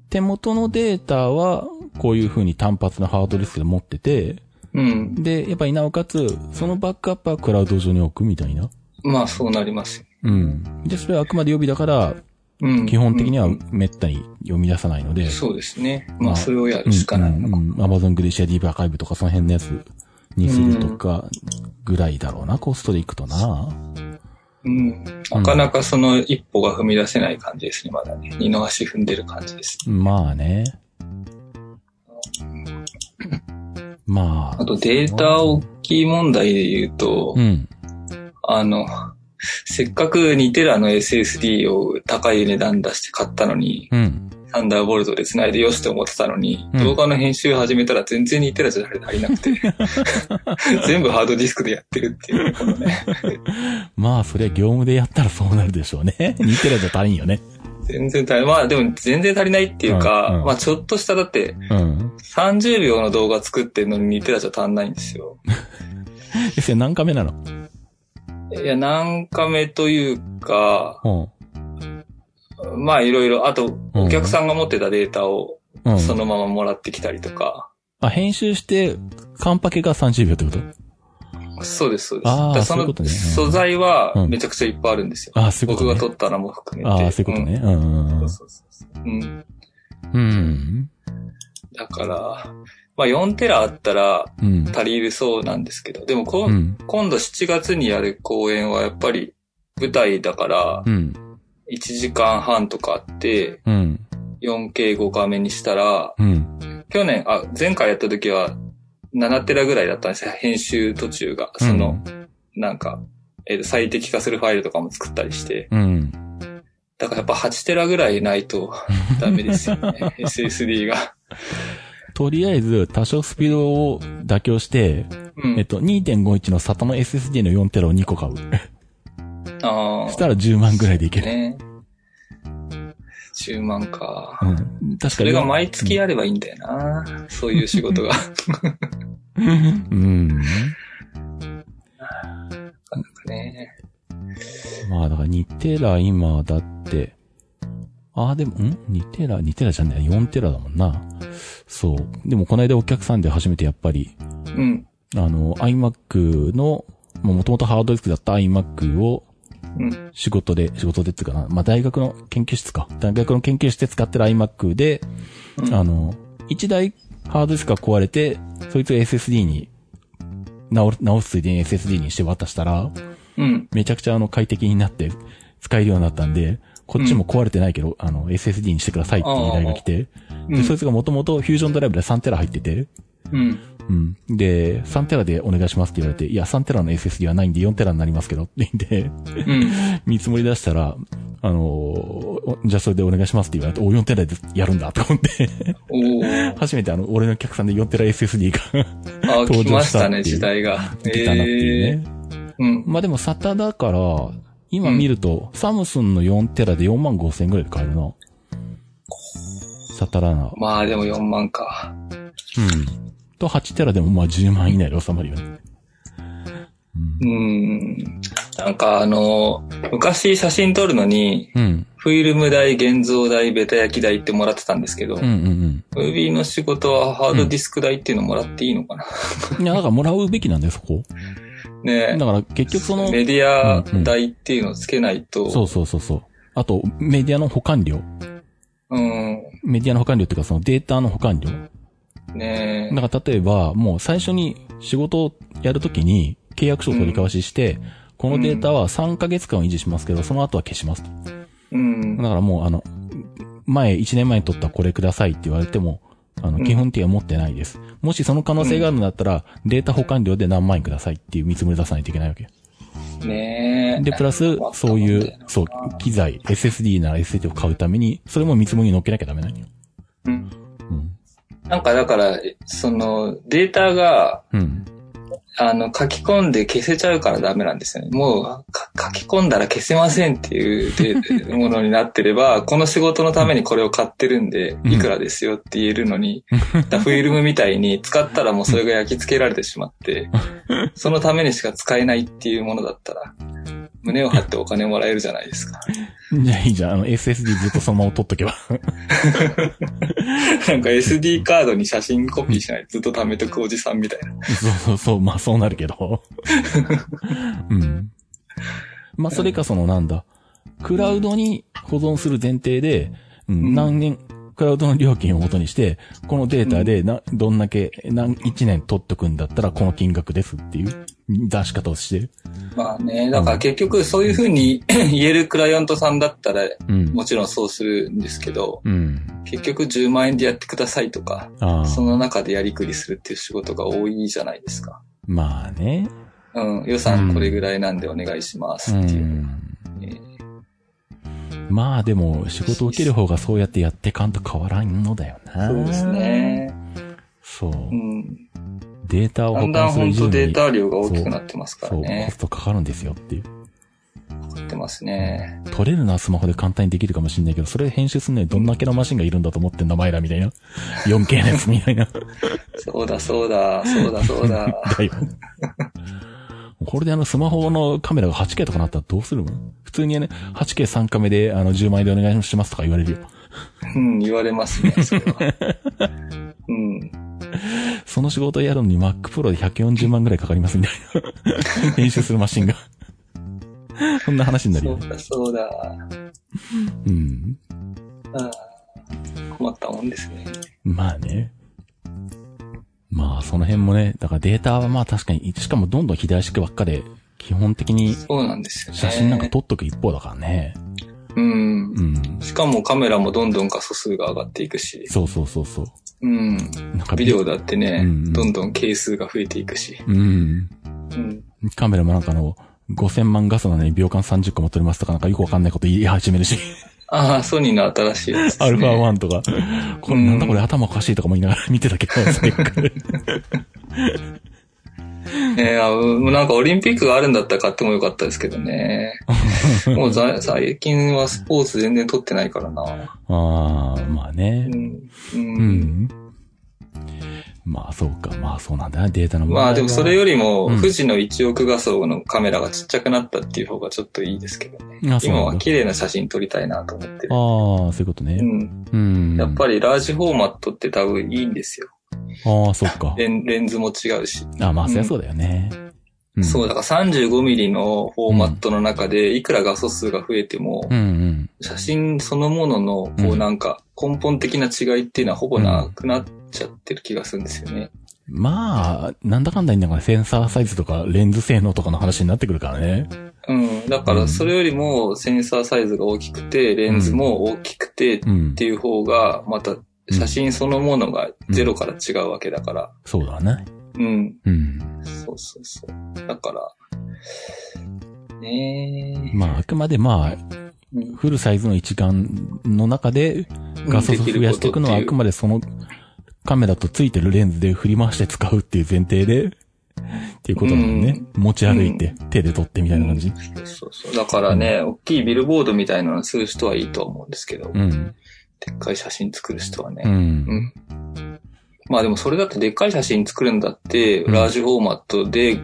手元のデータは、こういう風に単発のハードディスクで持ってて、うん。で、やっぱりなおかつ、そのバックアップはクラウド上に置くみたいな。まあ、そうなりますよ。うん。で、それはあくまで予備だから、うん。基本的にはうんめったに読み出さないので。そうですね。まあ、まあそれをやるしかないのか。うん。アマゾングレシアディープアーカイブとかその辺のやつにするとか、ぐらいだろうな、コストでいくとな。うん。なかなかその一歩が踏み出せない感じですね、まだね。二の足踏んでる感じです。まあね。まあ。あとデータ大きい問題で言うと、うん。あの、せっかく2テラの SSD を高い値段出して買ったのに、うん。サンダーボルトで繋いでよしと思ってたのに、うん動画の編集始めたら全然2テラじゃ足りなくて、全部ハードディスクでやってるっていう、このね、まあ、そりゃ業務でやったらそうなるでしょうね。2テラじゃ足りんよね。全然足りない。まあでも全然足りないっていうか、うんうんまあちょっとしただってうん。30秒の動画作ってるのに2テラじゃ足んないんですよ。え、それ何カメなの？いや、何カメというか、うん。まあいろいろ、あとうんお客さんが持ってたデータをうん。そのままもらってきたりとか、あ、編集して、カンパケが30秒ってこと？そうです、そうです。あそのそういうことねうん素材はうんめちゃくちゃいっぱいあるんですよ。あそういうことね僕が撮ったのも含めて。ああ、そういうことね。そうそうそううん。うん。だから、まあ4テラあったらうん。足りるそうなんですけど、でもこ、うん。今度7月にやる公演はやっぱり舞台だからうん。1時間半とかあってうん。4K5 画面にしたら、うん。去年、あ、前回やった時は7テラぐらいだったんですよ。編集途中が。その、なんか、えー最適化するファイルとかも作ったりして。うん。だからやっぱ8テラぐらいないとダメですよね。SSD が。とりあえず、多少スピードを妥協して、うん。えっと、2.51の SATA の SSD の4テラを2個買う。ああ。そしたら10万ぐらいでいける。ね。10万か。うん。確かに。それが毎月やればいいんだよな。そういう仕事が。うん。ね。まあだから2テラ今だって、ああでも、ん ?2 テラ ?2 テラじゃない、4テラだもんな。そう。でもこの間お客さんで初めてやっぱり、うん。あの、iMac の、もともとハードディスクだった iMac をうん。仕事で、仕事でっていうかな、まあ大学の研究室か。大学の研究室で使ってる iMac で、うんあの、一台ハードディスクが壊れて、そいつを SSD に、直る、直すついでに SSD にして渡したら、うん。めちゃくちゃあの快適になって使えるようになったんで、こっちも壊れてないけど、あの、SSD にしてくださいっていう依頼が来て、で、うんそいつがもともとフュージョンドライブで3テラ入ってて、うん。うん。で、3テラでお願いしますって言われて、いや、3テラの SSD はないんで4テラになりますけどって言って、うん。見積もり出したら、あのおじゃあそれでお願いしますって言われて、お、4テラでやるんだと思って、おー。初めてあの、俺のお客さんで4テラ SSD があ、登来まし場したっていうたね、時代が。来たなっていうね。えーうん。まあでも SATA だから、今見ると、サムスンの4テラで4万5千円ぐらいで買えるな。サタラナ。まあでも4万か。うん。と、8テラでもまあ10万以内で収まるよね。うーん。なんかあの、昔写真撮るのに、うん。フィルム代、現像代、ベタ焼き代ってもらってたんですけど、うんうんうん。ムービーの仕事はハードディスク代っていうのもらっていいのかな、いや、だからもらうべきなんだよ、そこ。ねだから結局その、メディア代っていうのをつけないと、そうそうそうそう。あと、メディアの保管料。うん。メディアの保管料っていうかそのデータの保管料。ねだから例えば、もう最初に仕事をやるときに契約書を取り交わしして、このデータは3ヶ月間を維持しますけど、その後は消しますと。うんだ。からもうあの、前、1年前に取ったこれくださいって言われても、あの、基本的には持ってないです。もしその可能性があるんだったら、データ保管料で何万円くださいっていう見積もり出さないといけないわけ。ねで、プラス、そういう、そう、機材、SSD なら SSD を買うために、それも見積もりに乗っけなきゃダメなんよ。うん。うん。なんかだから、その、データが、うん。あの、書き込んで消せちゃうからダメなんですよね。もう、か書き込んだら消せませんっていうでものになってれば、この仕事のためにこれを買ってるんで、うん。いくらですよって言えるのに、だフィルムみたいに使ったらもうそれが焼き付けられてしまって、そのためにしか使えないっていうものだったら、胸を張ってお金もらえるじゃないですか。じゃあいいじゃん。あの、SSD ずっとそのまま取っとけば。なんか SD カードに写真コピーしないでずっと貯めとくおじさんみたいな。そうそうそう、まあそうなるけど。うん。まあそれかそのなんだ。クラウドに保存する前提で、うん、うん何年、クラウドの料金を元にして、このデータでな、どんだけ、何、1年取っとくんだったらこの金額ですっていう出し方をしてる。まあね、だから結局そういうふうに言えるクライアントさんだったら、うん。もちろんそうするんですけど、うん。結局10万円でやってくださいとか。その中でやりくりするっていう仕事が多いじゃないですか。まあね。うん、予算これぐらいなんでお願いしますうっていう。ん。ねまあでも、仕事を受ける方がそうやってやってかんと変わらんのだよな。そうです。ね。そう。うん。データを保だんだん管する以上に。本当データ量が大きくなってますからそう、コねス。トかかるんですよっていう。なってますね。取れるのはスマホで簡単にできるかもしれないけど、それ編集するのにどんだけのマシンがいるんだと思ってんだ、前らみたいな。4K のやつみたいな。そうだそうだ、そうだそうだ。だよ。これであのスマホのカメラが 8K とかなったらどうするの普通にね、8K3 カメであの10万円でお願いしますとか言われるよ。うん、言われますね、それは。うん。その仕事をやるのに Mac Pro で140万ぐらいかかりますみたいな。編集するマシンが。そんな話になるよね。そうだそうだ。うん。あー困ったもんですね。まあね。まあ、その辺もね、だからデータはまあ確かに、しかもどんどん肥大していくばっかで、基本的にそうなんですよね。写真なんか撮っとく一方だからね。うんう。ん。しかもカメラもどんどん画素数が上がっていくし。そうそうそうそう。うん。なんかビデオだってね、うんどんどん係数が増えていくし。うん。うん。カメラもなんかあの、5000万画素なのに秒間30個も撮れますとかなんかよくわかんないこと言い始めるし。ああ、ソニーの新しいやつです、ね。アルファ1とか。これなんだこれ頭おかしいとかも言いながら見てたけど、スペック。ねあうんなんかオリンピックがあるんだったら買ってもよかったですけどね。もうざ最近はスポーツ全然撮ってないからな。ああ、まあねう。ん。う。うんん。まあそうか。まあそうなんだな、データのまあでもそれよりも、うん富士の1億画素のカメラがちっちゃくなったっていう方がちょっといいですけどね。今は綺麗な写真撮りたいなと思ってる。ああ、そういうことね。うん。うん。やっぱりラージフォーマットって多分いいんですよ。ああ、そっか。レンレンズも違うし。あまあ、そりゃそうだよね。んそう、だから35ミリのフォーマットの中で、いくら画素数が増えても、うんうん。写真そのものの、こううんなんか、根本的な違いっていうのはほぼなくなっちゃってる気がするんですよね。まあ、なんだかんだ言いながらセンサーサイズとかレンズ性能とかの話になってくるからね。うん。だから、それよりもセンサーサイズが大きくて、レンズも大きくてっうんて。いう方が、また、写真そのものがゼロから違うわけだから。そうだね。うん。うん。そうそうそう。だから、ねえ。まあ、あくまでまあ、うんフルサイズの一眼の中で画素数増やしていくのはあくまでそのカメラとついてるレンズで振り回して使うっていう前提でっていうことなのね。持ち歩いて、手で取ってみたいな感じ。そうそうそう。だからね、大きいビルボードみたいなのする人はいいと思うんですけど、うん。でっかい写真作る人はね。う。うんん。まあでもそれだってでっかい写真作るんだって、うんラージフォーマットで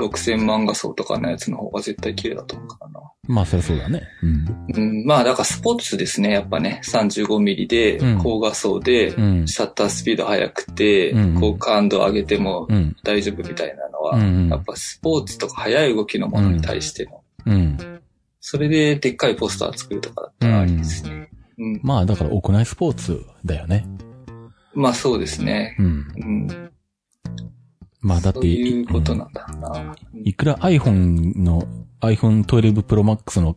6000万画素とかのやつの方が絶対綺麗だと思うか。まあ、そりゃそうだね。うん。うん、まあだからスポーツですね、やっぱね。35ミリでうん、高画素で、うん。シャッタースピード速くて、うんこう感度上げてもうん。大丈夫みたいなのは、うんやっぱスポーツとか速い動きのものに対しての、うん。それででっかいポスター作るとかだったらありですね。うん。まあ、だから屋内スポーツだよね。まあそうですね。うん。うん。まあ、だって、いうことうんなんだろうな。いくら iPhone の iPhone 12 Pro Max の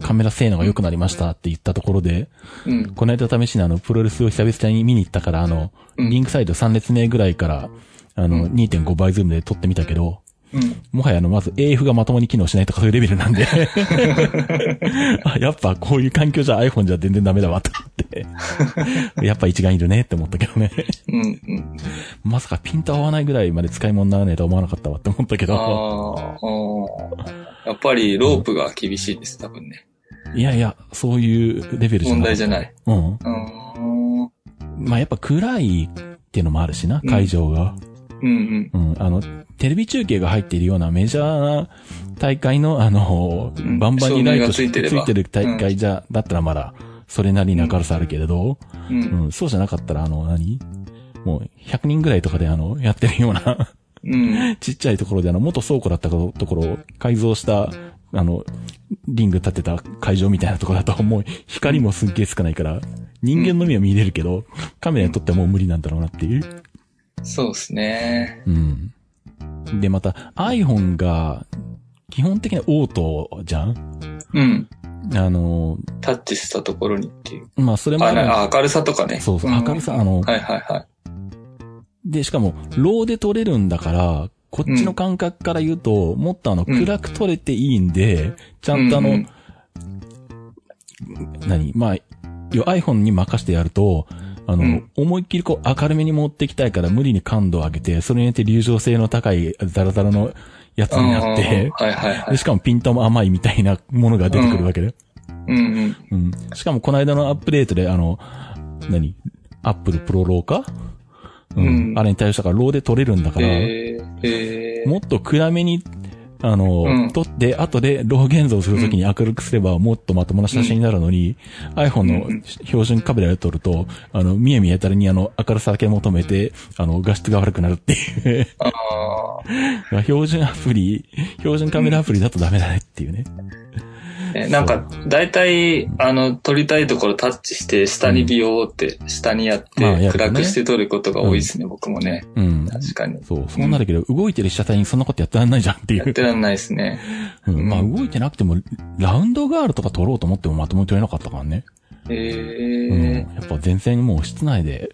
カメラ性能が良くなりましたって言ったところで、うん。この間試しにあの、プロレスを久々に見に行ったから、あの、うんリングサイド3列目ぐらいから、あの、うん2.5倍ズームで撮ってみたけど、うん。もはやあの、まず AF がまともに機能しないとかそういうレベルなんで あ、やっぱこういう環境じゃ iPhone じゃ全然ダメだわと思って。やっぱ一眼いるねって思ったけどね。うん。うん。まさかピント合わないぐらいまで使い物にならないとは思わなかったわって思ったけあど。やっぱりロープが厳しいです、多分ね。いやいや、そういうレベルじゃない。問題じゃない。うん。うーん。まあやっぱ暗いっていうのもあるしな、会場が。うんうん。うん、あの、テレビ中継が入っているようなメジャーな大会の、あの、うんバンバンにライトついてればついてる大会じゃ、だったらまだ、それなりに明るさあるけれど、う。うんん、そうじゃなかったら、あの、何？もう、100人ぐらいとかで、あの、やってるような、うん。ちっちゃいところで、あの、元倉庫だったところを改造した、あの、リング立てた会場みたいなところだと、もう、光もすっげえ少ないから、人間の目は見れるけど、カメラにとってはもう無理なんだろうなっていう。そうですね。うん。で、また iPhone が、基本的にオートじゃん？うん。あの、タッチしたところにっていう。まあ、それもああ、明るさとかね。そうそう、ん明るさ、あの、はいはいはい。で、しかも、ローで撮れるんだから、こっちの感覚から言うと、もっとあの、うん暗く撮れていいんで、ちゃんとあの、うんうん何？まあ、iPhone に任せてやると、あの、うん思いっきりこう明るめに持っていきたいから無理に感度を上げて、それによって流浄性の高いザラザラのやつになって、うんはいはいはい。でしかもピントも甘いみたいなものが出てくるわけで。うんうん。うん。しかもこの間のアップデートで、あの、何？ Apple ProRAW かうん。うんあれに対応したから、 RAW で撮れるんだから、えー、えー、もっと暗めに、あの、うん撮って、後で RAW 現像するときに明るくすればもっとまともな写真になるのに、iPhone のうん標準カメラで撮ると、あの、見え見えたらにあの、明るさだけ求めて、あの、画質が悪くなるっていう。あ あ。標準アプリ、標準カメラアプリだとダメだねっていうね。えなんか、だいたい、あの、撮りたいところタッチして、下にビヨーって、下にやって、暗くして撮ることが多いですね、僕もね。うん。確かに。そう、そうなるけど、動いてる被写体にそんなことやってらんないじゃんっていうやっ。てらんないですね。うん、まあ動いてなくても、ラウンドガールとか撮ろうと思ってもまともに撮れなかったからね。えうん。えやっぱ全然もう室内で、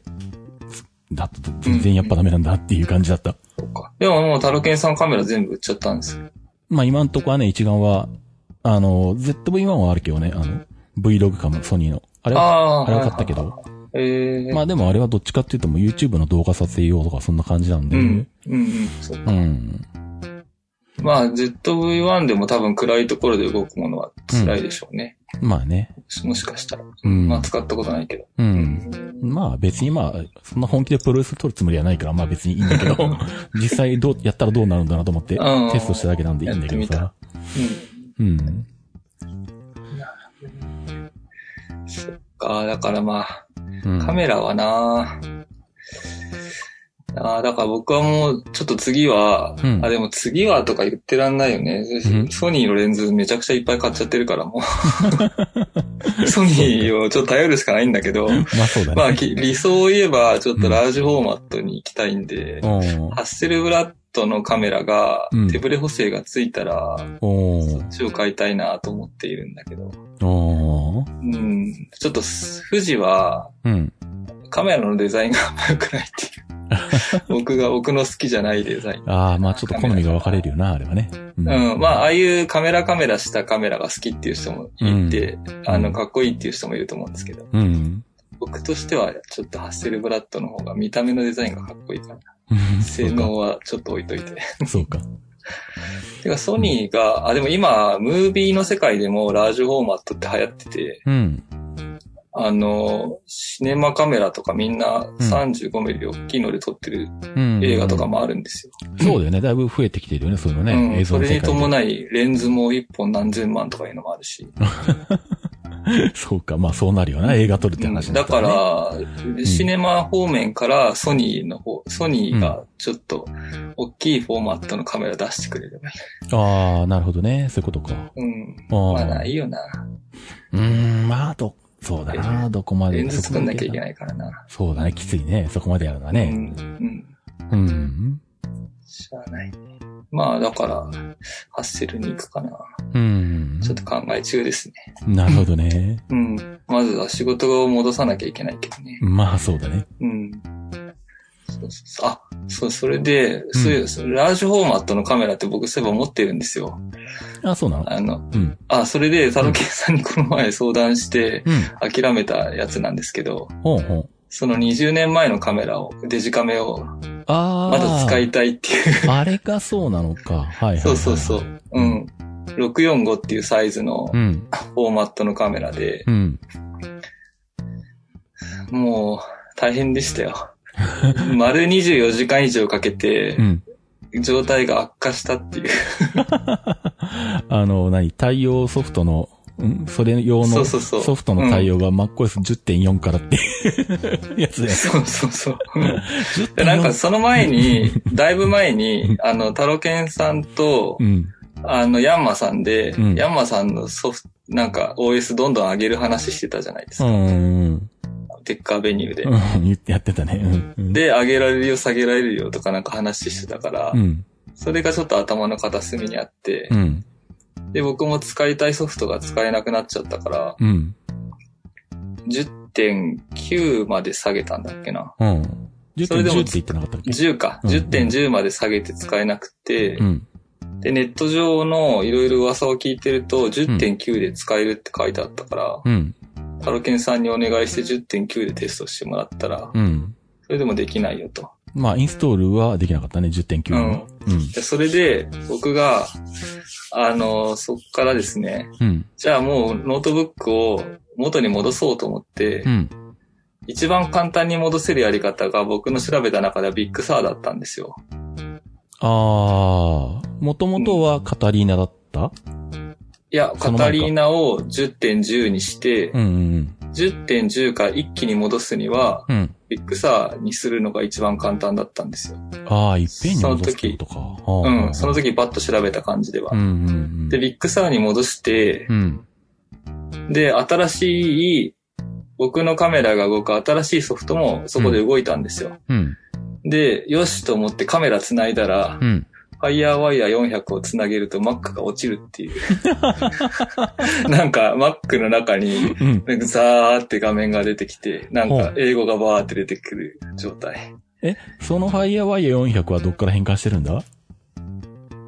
だと全然やっぱダメなんだっていう感じだった。そうか。でももう、タロケンさんカメラ全部売っちゃったんですよ。まあ今んとこはね、一眼は、あの、ZV-1 はあるけどね、あの、Vlog かも、ソニーの。あれは、あれは買ったけど。ええまあでもあれはどっちかっていうともう YouTube の動画撮影用とかそんな感じなんで。うん。うんうん。そううん。まあ、ZV-1 でも多分暗いところで動くものは辛いでしょうね。まあね。もしかしたら。うんまあ、使ったことないけど。うん。まあ別にまあ、そんな本気でプロレス撮るつもりはないから、まあ別にいいんだけど、実際どう、やったらどうなるんだなと思ってうん、テストしただけなんでいいんだけどさ。うん。うん。そっか、だからまあ、うん。カメラはなああ、だから僕はもう、ちょっと次は、うんあ、でも次はとか言ってらんないよね。うんソニーのレンズめちゃくちゃいっぱい買っちゃってるからもう。ソニーをちょっと頼るしかないんだけど、まあそうだね。まあき理想を言えば、ちょっとラージフォーマットに行きたいんで、おハッセルブラッドのカメラがうん手ブレ補正がついたら、おそっちを買いたいなと思っているんだけど。おうん。ちょっと富士はうん。カメラのデザインが良くないっていう。僕が、僕の好きじゃないデザイン。ああ、まあちょっと好みが分かれるよな、あれはね。うんうん。まあ、ああいうカメラカメラしたカメラが好きっていう人もいて、あの、かっこいいっていう人もいると思うんですけど、うん。僕としてはちょっとハッセルブラッドの方が見た目のデザインがかっこいいかな。性能はちょっと置いといて。そうか。てか、ソニーが、あ、でも今、ムービーの世界でもラージフォーマットって流行ってて、うん。あの、シネマカメラとかみんな35ミリ大きいので撮ってるうん。映画とかもあるんですよ。そうだよね。だいぶ増えてきてるよね、そういうのね。うん、映像それに。伴い、レンズも1本何千万とかいうのもあるし。そうか。まあそうなるよな。映画撮るって話になだから、シネマ方面からソニーの方、ソニーがちょっと大きいフォーマットのカメラ出してくれればいい。ああ、なるほどね。そういうことか。うん。あーまあないよな。うーん、まあ、ど、そうだな。どこまで。レンズ作んなきゃいけい。ないからな。そうだね。きついね。そこまでやるのはうね。ん。うん。うん。しゃあないね。まあだから、ハッセルに行くかな。うん。ちょっと考え中ですね。なるほどね。うん。まずは仕事を戻さなきゃいけないけどね。まあそうだね。うん。そうそうそう。あ、そう、それで、そういう、そうラージフォーマットのカメラって僕そういえば持ってるんですよ。あ、そうなの？あの、うん。あ、それで、タロケンさんにこの前相談して、うん。諦めたやつなんですけど、ほうほう。その20年前のカメラを、デジカメを、ああ。まだ使いたいっていう。あれがそうなのか。はいはいはい。そうそうそう。うん。645っていうサイズのうん。フォーマットのカメラでう、ん。もう大変でしたよ。丸24時間以上かけてう、ん。状態が悪化したっていう。あの、何？対応ソフトの、んそれ用のソフトの対応が MacOS10.4 からっていう やつで。そうそうそう。10.4でなんかその前に、だいぶ前に、あの、タロケンさんとう、ん。あの、ヤンマさんで、うんヤンマさんのソフト、なんか OS どんどん上げる話してたじゃないですか。うん。うん。テッカーベニューで。やってたね。うん。で、上げられるよ、下げられるよとかなんか話してたから、うん。それがちょっと頭の片隅にあって、うん。で、僕も使いたいソフトが使えなくなっちゃったから、うん。10.9まで下げたんだっけな。うん。それでも10.10って言ってなかったっけ？10か。うん10.10まで下げて使えなくて、うん。で、ネット上のいろいろ噂を聞いてると、10.9で使えるって書いてあったから、うん。タロケンさんにお願いして10.9でテストしてもらったら、うん。それでもできないよと。まあ、インストールはできなかったね、10.9の。うん。でそれで、僕が、あの、そっからですね、うん。じゃあもうノートブックを元に戻そうと思って、うん。一番簡単に戻せるやり方が僕の調べた中では Big Sur だったんですよ。あー、もともとは Catalina だった？いや、 Catalina を10.10にして、うんうん10.10から一気に戻すには、うん。うん。 Big Sur にするのが一番簡単だったんですよ。あー、いっぺんに戻すってことか。うん、その時。時バッと調べた感じでは。うんうんうん。で、 Big Sur に戻して、うん。で、新しい、僕のカメラが動く新しいソフトもそこで動いたんですよ。うん。で、よしと思ってカメラ繋いだら、うん。FireWire400 を繋げると Mac が落ちるっていう。なんか Mac の中に、うん。なんかザーって画面が出てきて、なんか英語がバーって出てくる状態。え、その FireWire400 はどっから変換してるんだ？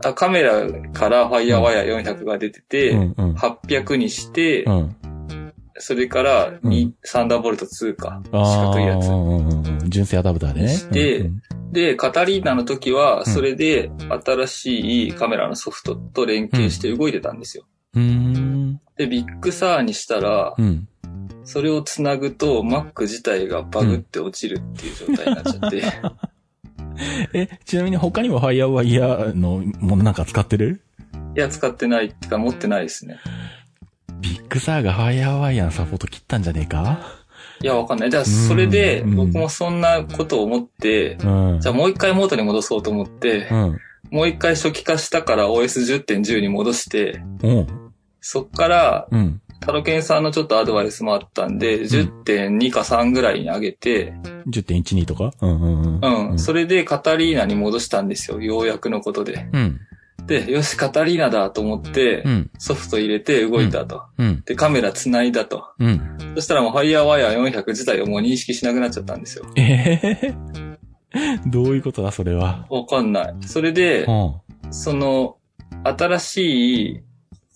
あカメラから FireWire400 が出てて、うんうん。800にして、うん。それからに、うん Thunderbolt 2か。四あ角いやつー。うんうんうん純正アダプターでね。してうんで、 Catalina の時は、んそれで新しいカメラのソフトと連携して動いてたんですよ。うん。で、 Big Sur にしたら、うん。それを繋ぐと Mac 自体がバグって落ちるっていう状態になっちゃって。え、ちなみに他にも FireWire のものなんか使ってる？いや、使ってないってか持ってないですね。 Big Sur が FireWire のサポート切ったんじゃねえか？いや、わかんない。じゃあ、それで、うん僕もそんなことを思って、うん。じゃあもう一回元に戻そうと思ってう、ん。もう一回初期化したから OS10.10 に戻して、おう。そっから、うん。タロケンさんのちょっとアドバイスもあったんで、10.2か3ぐらいに上げて、10.12とか？うんうんうん。うん、それでカタリーナに戻したんですよ。ようやくのことで。うん。で、よし、カタリーナだと思ってう、ん。ソフト入れて動いたと。うん。で、カメラ繋いだと。うん。そしたらもう FireWire400 自体をもう認識しなくなっちゃったんですよ。ええどういうことだ、それは？わかんない。それでう、ん。その、新しい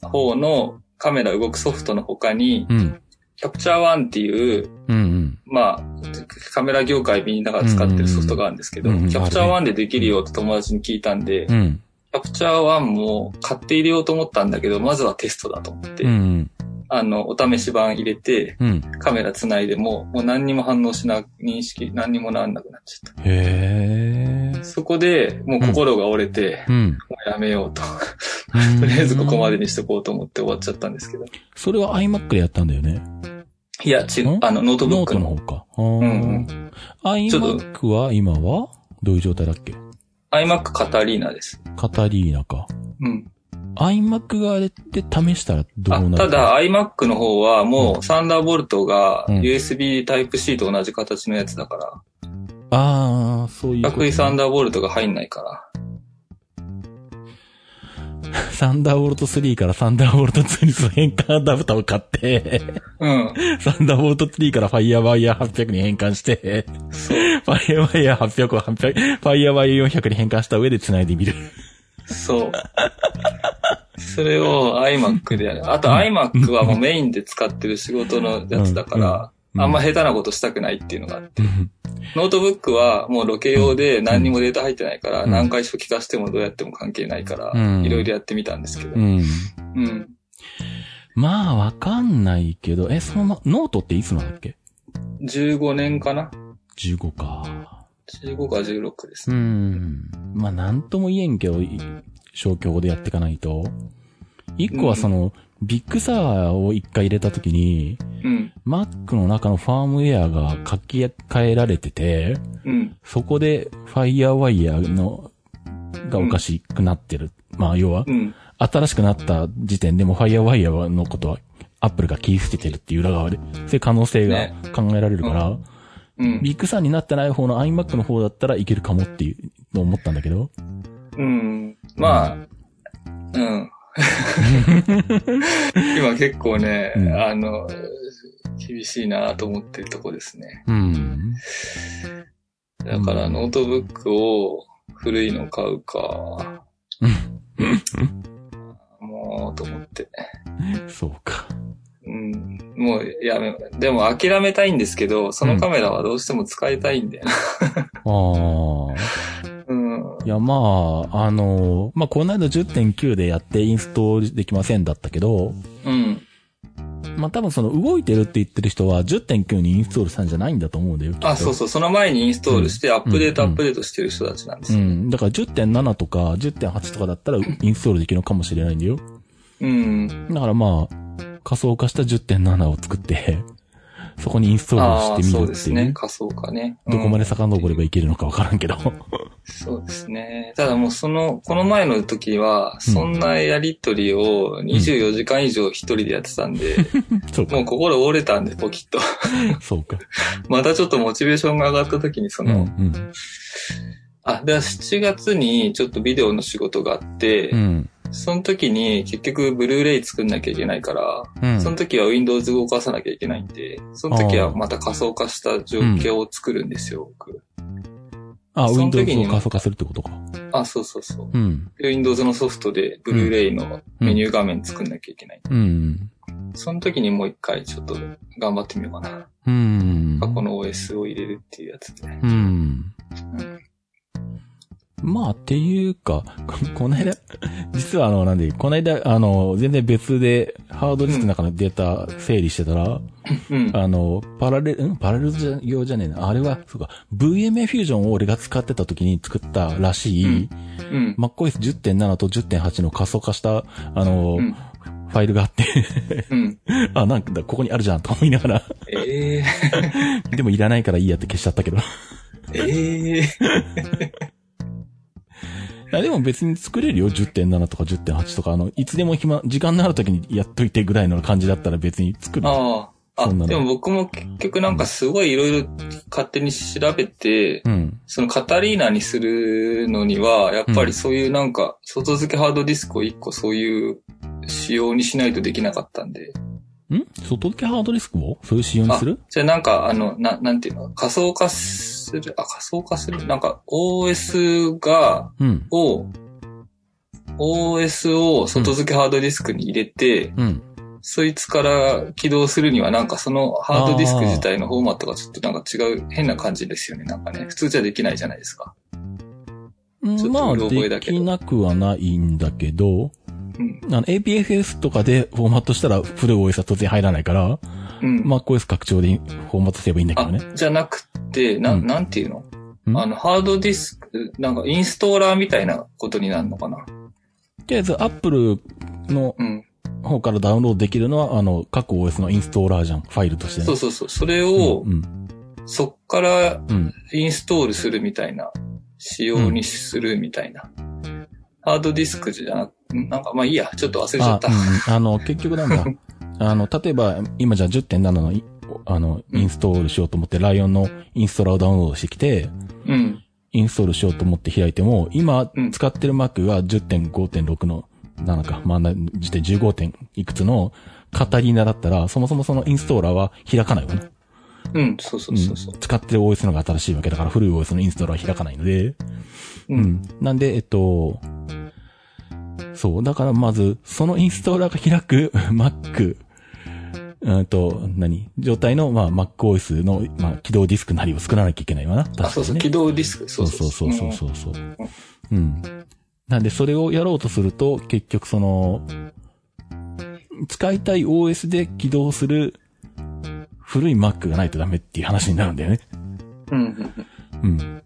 方のカメラ動くソフトの他に、うん。キャプチャーワンっていう、うんうん。まあ、カメラ業界みんなが使ってるソフトがあるんですけど、うんうんキャプチャーワンでできるよって友達に聞いたんで、キうん。ャプチャーワンも買って入れようと思ったんだけど、まずはテストだと思って、うん。あの、お試し版入れて、うん。カメラ繋いでも、もう何にも反応しな、認識、何にもなんなくなっちゃった。。そこで、もう心が折れて、うん。もうやめようと。とりあえずここまでにしとこうと思って終わっちゃったんですけど。それは iMac でやったんだよね？いや、違う、あの、ノートブックのノートの方。か。うんうん。iMac は今は？どういう状態だっけ？iMac Catalina です。 Catalina か。うん。iMac 側で試したらどうなるあただ、iMac の方はもうう、 Thunderbolt がうん USB Type-C と同じ形のやつだから、ああ、そういう四ことね、角い Thunderbolt が入んないから。Thunderbolt 3から Thunderbolt 2にその変換アダプターを買って、うん。 Thunderbolt 3から FireWire 800に変換して。 FireWire 800を800、FireWire 400に変換した上で繋いでみる。そう。それを iMac でやる。あと iMac はもうメインで使ってる仕事のやつだから、あんま下手なことしたくないっていうのがあって。ノートブックはもうロケ用で何にもデータ入ってないから、うん何回初期化してもどうやっても関係ないから、うんいろいろやってみたんですけど。うん。うん。まあ、わかんないけど、え、そのま、ノートっていつなんだっけ？15年かな ?15 か。?15 か16ですうね。ん。まあ、なんとも言えんけど、い消去法でやっていかないと。一個はその、 Big Sur を一回入れたときに、うん。Mac の中のファームウェアが書き換えられてて、うん。そこで FireWire の、がおかしくなってる。まあ、要は、うん。新しくなった時点でも FireWire のことは Apple が切り捨ててるっていう裏側で、そういう可能性がね考えられるから、うん。 Big Sur になってない方の iMac の方だったらいけるかもっていうのを思ったんだけど。うん。まあ、うん。今結構ね、うんあの、厳しいなと思ってるとこですね。うん。だからノートブックを古いの買うか、もうと思って。そうか。うん。もうやめ、でも諦めたいんですけど、そのカメラはどうしても使いたいんだよな。ああ。うん。いや、まあ、あの、まあ、この間10.9でやってインストールできませんだったけど、うん。まあ、多分その動いてるって言ってる人は10.9にインストールしたんじゃないんだと思うんだよ。あ、そうそう。その前にインストールして、アップデート、うんアップデートしてる人たちなんですよ。うん。だから10.7とか10.8とかだったらインストールできるのかもしれないんだよ。うん。だからまあ、仮想化した10.7を作って、そこにインストールしてみそうるっていう。ですね。仮想化ね。どこまでうん遡ればいけるのかわからんけど。そうですね。ただもうその、この前の時は、そんなやりとりを24時間以上一人でやってたんで、そうかもう。心折れたんで、ポキッと。そうか。またちょっとモチベーションが上がった時にそうん、の、うん。あ、で、7月にちょっとビデオの仕事があって、うん。その時に結局ブルーレイ作んなきゃいけないから、うん。その時は Windows 動かさなきゃいけないんで、その時はまた仮想化した状況を作るんですよ、僕。あ、Windows にを仮想化するってことか。あ、そうそうそう。うん。で Windows のソフトでブルーレイのメニュー画面作んなきゃいけない。うん。その時にもう一回ちょっと頑張ってみようかな。うん。過去の OS を入れるっていうやつで。うん。まあ、っていうか、こ この間、実はあの、なんで、この間、あの、全然別で、ハードディスクの中のデータ整理してたら、うん。あの、パラレル、ん？パラレルじゃ用じゃねえな。あれは、そうか、VMA フュージョンを俺が使ってた時に作ったらしい、うん。MacOS10.7 と10.8の仮想化した、あの、うんファイルがあって、うん。あ、なんか、ここにあるじゃんと思いながら、ええ でもいらないからいいやって消しちゃったけど。ええいや、でも別に作れるよ。10.7とか10.8とか、あの、いつでも暇、時間のある時にやっといてぐらいの感じだったら別に作る。ああ。あ、そんなのでも僕も結局なんかすごいいろいろ勝手に調べて、うん。そのカタリーナにするのには、やっぱりそういうなんか、外付けハードディスクを一個そういう仕様にしないとできなかったんで。ん？外付けハードディスクをそういう仕様にする？じゃあなんか、あの、な、なんていうの？仮想化する、あ、仮想化する？なんか OS が、うん。を、OS を外付けハードディスクに入れて、うん。そいつから起動するにはなんかそのハードディスク自体のフォーマットがちょっとなんか違う変な感じですよね。なんかね。普通じゃできないじゃないですか。うんちょっとまあ、できなくはないんだけど、うん。あの、APFS とかでフォーマットしたら古い OS は当然入らないから、うん。MacOS 拡張でフォーマットすればいいんだけあどね。、じゃなくて、な、うんなんていうの？ん？あの、ハードディスク、なんかインストーラーみたいなことになるのかな？とりあえず Apple のうん。方からダウンロードできるのは、あの、各 OS のインストーラーじゃん。ファイルとしてね。そうそうそう。それをう、ん。そっからうん。インストールするみたいな、仕様にするみたいな。ハードディスクじゃなく、なんかまあいいや、ちょっと忘れちゃあっ、た。うん、あの、結局なんだ。あの、例えば、今じゃあ10.7のい、あの、インストールしようと思って、ライオンのインストーラーをダウンロードしてきて、うん。インストールしようと思って開いても、今うん使ってる Mac が10.5.6の、7か、まあ、な時点15点いくつのカタリナだったら、そもそもそのインストーラーは開かないわね。うん、そうそうそうそううん。使ってる OS のが新しいわけだから、古い OS のインストーラーは開かないので、う。うんん。なんで、えっと、そう。だからまず、そのインストーラーが開く Mac、うんと、何？状態の、まあ、MacOS の、まあ、起動ディスクなりを作らなきゃいけないわな。確かに、ね。あ、そうそう、起動ディスク。そそううそうそう。そうそうそうそう。うん。なんで、それをやろうとすると、結局その、使いたい OS で起動する古い Mac がないとダメっていう話になるんだよね。うん。うん。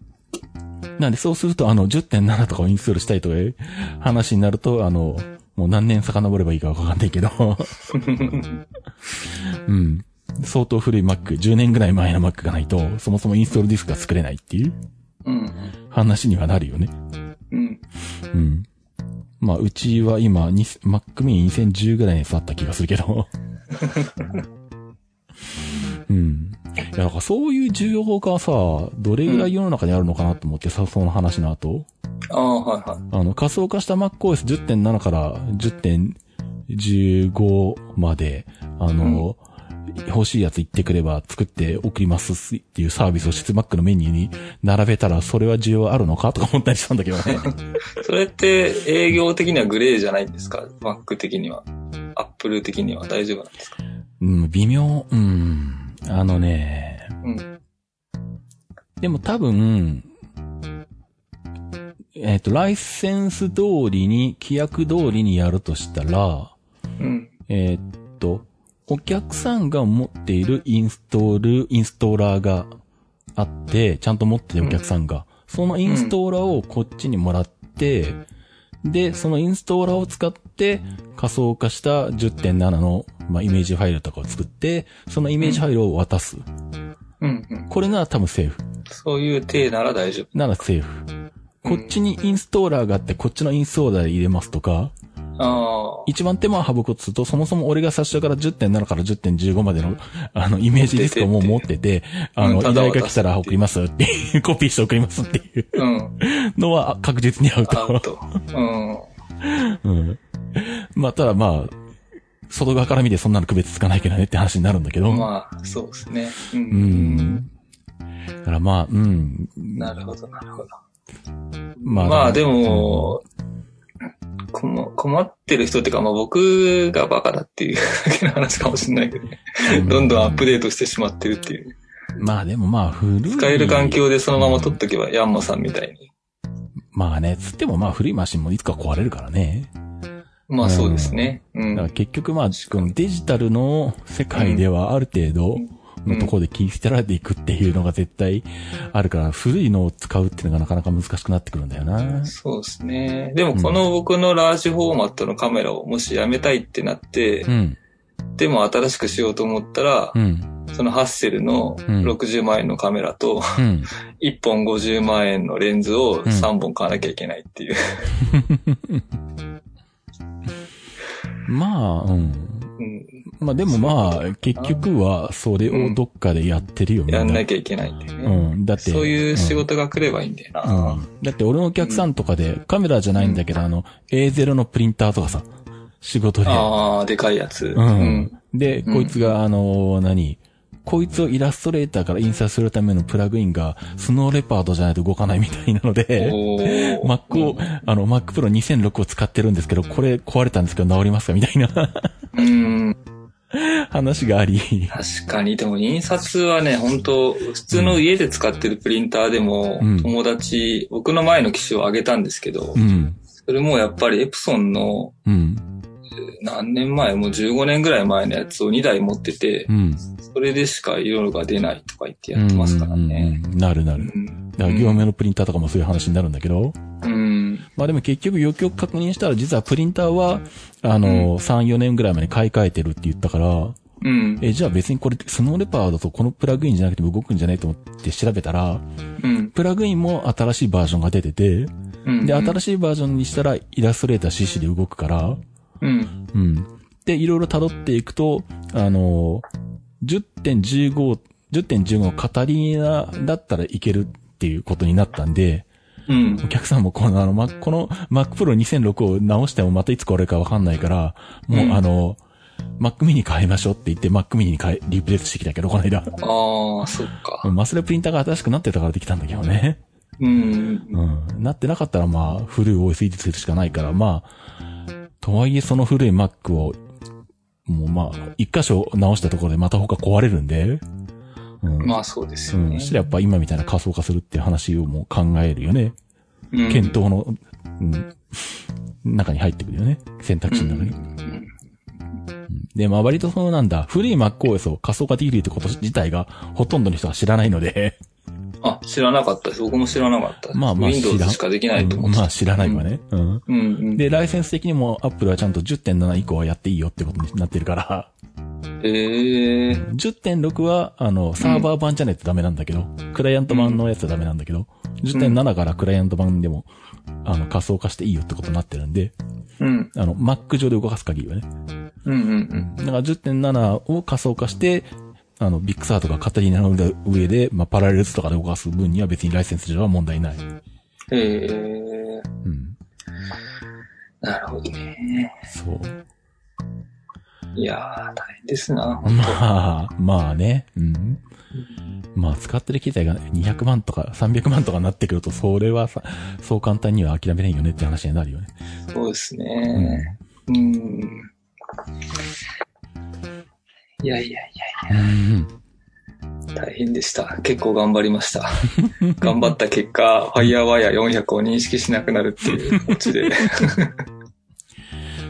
うん。なんで、そうすると、あの、10.7とかをインストールしたいとかいう話になると、あの、もう何年遡ればいいかわかんないけど、うん。相当古い Mac、10年ぐらい前の Mac がないと、そもそもインストールディスクが作れないっていううん。話にはなるよね。うん。うん。まあ、うちは今、に Mac mini 2010ぐらいに座った気がするけど。うん。いや、だからそういう需要がさ、どれぐらい世の中にあるのかなと思ってさ、その話の後。ああ、はいはい。あの、仮想化した MacOS10.7 から10.15まで、あの、欲しいやつ言ってくれば作って送りますっていうサービスを質 Mac のメニューに並べたら、それは需要あるのかとか思ったりしたんだけどね。それって営業的にはグレーじゃないんですか ?Mac 的には。Apple 的には大丈夫なんですか？うん、微妙。うん。あのね、うん。でも多分、えっ、と、ライセンス通りに、規約通りにやるとしたら、うん。えっと、お客さんが持っているインストール、インストーラーがあって、ちゃんと持ってるお客さんが、そのインストーラーをこっちにもらって、で、そのインストーラーを使って仮想化した10.7の、まあ、イメージファイルとかを作って、そのイメージファイルを渡す。うん。うん。これなら多分セーフ。そういう体なら大丈ならセーフ。こっちにインストーラーがあって、こっちのインストーラーで入れますとか、夫。ああ。一番手間を省くとすると、そもそも俺が最初から10.7から10.15までの、あの、イメージディスクをもう持ってて、あの、依頼が来たら送りますっていう、コピーして送りますっていううん。のは確実にアウアウト。ト。うん。うん。まあ、ただまあ、外側から見てそんなの区別つかないけどねって話になるんだけど。まあ、そうですね。う。うんん。だからまあ、うん。なるほど、なるほど。ままあ、でも、困困ってる人っていうか、まあ僕がバカだっていうだけの話かもしれないけどね。うんどんどんアップデートしてしまってるっていう。まあでもまあ、古い。使える環境でそのまま取っとけば、ヤンマさんみたいに。まあね、つってもまあ古いマシンもいつか壊れるからね。まあそうですね。うだからん。結局まあ、このデジタルの世界ではある程度のところで切り捨てられていくっていうのが絶対あるから、古いのを使うっていうのがなかなか難しくなってくるんだよな。そうですね。でもこの僕のラージフォーマットのカメラをもしやめたいってなってう、ん。でも新しくしようと思ったらう、ん。そのハッセルのうん60万円のカメラと、うん。1本50万円のレンズを3本買わなきゃいけないっていう。まあ、うん。うんまあでもまあ、結局はそれをどっかでやってるよ、みんな。やんなきゃいけないっていうね。うん。だって。そういう仕事が来ればいいんだような。ん。だって俺のお客さんとかで、カメラじゃないんだけど、あの、A0 のプリンターとかさ、仕事で。ああ、でかいやつ。ううんん。で、うんこいつが、あの、何？こいつをイラストレーターから印刷するためのプラグインが、スノーレパードじゃないと動かないみたいなので、Mac を、あの、Mac Pro 2006を使ってるんですけど、これ壊れたんですけど治りますかみたいな。うん。話があり。確かに、でも印刷はね、本当普通の家で使ってるプリンターでも、うん友達、僕の前の機種をあげたんですけど、うん。それもやっぱりエプソンのうん。何年前、もう15年ぐらい前のやつを2台持っててう、ん。それでしか色が出ないとか言ってやってますからね。うんうんうんなるなる。うん。だから業務用のプリンターとかもそういう話になるんだけど、うん。まあでも結局よくよく確認したら実はプリンターは、あの、3、4年ぐらい前に買い替えてるって言ったから、うん。え、じゃあ別にこれスノーレパーだとこのプラグインじゃなくても動くんじゃないと思って調べたら、うん。プラグインも新しいバージョンが出てて、うん。で、新しいバージョンにしたらイラストレーター CC で動くから、うん。うん。で、いろいろ辿っていくと、あの、10.15、10.15のカタリーナだったらいけるっていうことになったんで、うんお。客さんもこの、あの、ま、この Mac Pro 2006を直してもまたいつ壊れるかわかんないから、もう、うんあの、Mac mini 変えましょうって言って Mac mini に変え、リプレイスしてきたけど、この間。ああ、そっか。マスレプリンターが新しくなってたからできたんだけどね。うん。うん。なってなかったらまあ、古い OS 維持するしかないから、まあ、とはいえその古い Mac を、もうまあ、一箇所直したところでまた他壊れるんで、うん。まあそうですうん。よねそ。したらやっぱ今みたいな仮想化するっていう話をもう考えるよね。うん検討の、うん、中に入ってくるよね。選択肢の中に。うんで、まあ割とそのなんだ、古い MacOS を仮想化できるってこと自体がほとんどの人は知らないので、あ、知らなかったです。僕も知らなかった。まあまあ Windows しかできないと思ってた。まあ知らないわね。うん。うんうん。で、ライセンス的にも Apple はちゃんと10.7以降はやっていいよってことになってるから、ええー。10.6は、あの、サーバー版じゃないとダメなんだけど、クライアント版のやつはダメなんだけど、10.7からクライアント版でも、あの、仮想化していいよってことになってるんで、うん。あの、Mac 上で動かす限りはね。うんうんだから10.7を仮想化して、あの、 Big Sur とか Catalina の上で、まあ、 Parallels とかで動かす分には別にライセンス上は問題ない。うん。ええー。うん。なるほどね。そう。いやー、大変ですな。まあ、まあね。うん。まあ、使ってる機材が200万とか300万とかになってくると、それはさ、そう簡単には諦めれんよねって話になるよね。そうですうね。ん。うん。いやいやいやうん。大変でした。結構頑張りました。頑張った結果、FireWire400 を認識しなくなるっていうオチで。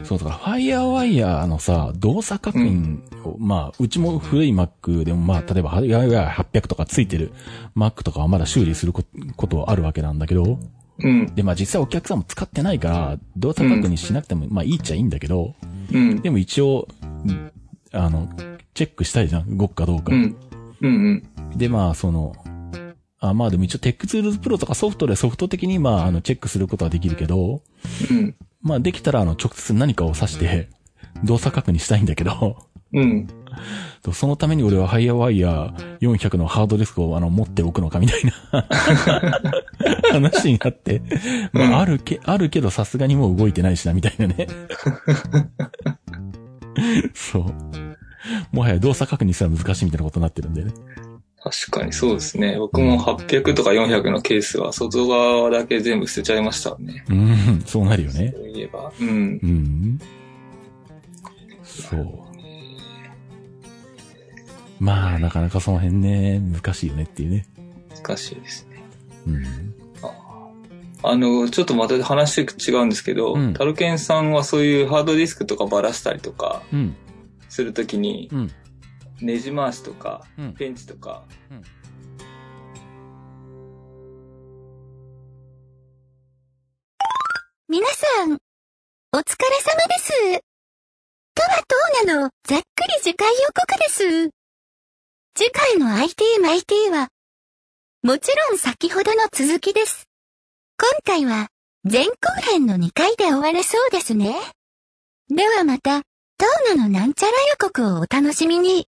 そうだから、FireWire のさ、動作確認を、まあ、うちも古い Mac でも、まあ、例えば FireWire800 とかついてる Mac とかはまだ修理するこことはあるわけなんだけど、うん。で、まあ実際お客さんも使ってないから、動作確認しなくても、まあいいっちゃいいんだけど、うん。でも一応、うんあの、チェックしたいじゃん、動くかどうか。うん。うん。で、まあその、あまあでも一応 TechTool Pro とかソフトでソフト的にまああのチェックすることはできるけど、うん。まあできたらあの直接何かを指して動作確認したいんだけど、うん。そのために俺は FireWire400 のハードディスクをあの持っておくのかみたいな 話になって、まああるけ、あるけどさすがにもう動いてないしなみたいなね。そう。もはや動作確認すら難しいみたいなことになってるんでね。確かにそうですね。僕も800とか400のケースは外側だけ全部捨てちゃいましたね。うん、そうなるよね。そういえば。うん。うん。そう。まあ、なかなかその辺ね、難しいよねっていうね。難しいですね。うん。あの、ちょっとまた話違うんですけど、うんタルケンさんはそういうハードディスクとかばらしたりとかうん。するときに、うん。ネジ回しとか、うんペンチとか、皆さん、お疲れ様です。とはどうなの、ざっくり次回予告です。次回の IT マイティは、もちろん先ほどの続きです。今回は、前後編の2回で終われそうですね。ではまた、トーナの？なんちゃら予告をお楽しみに。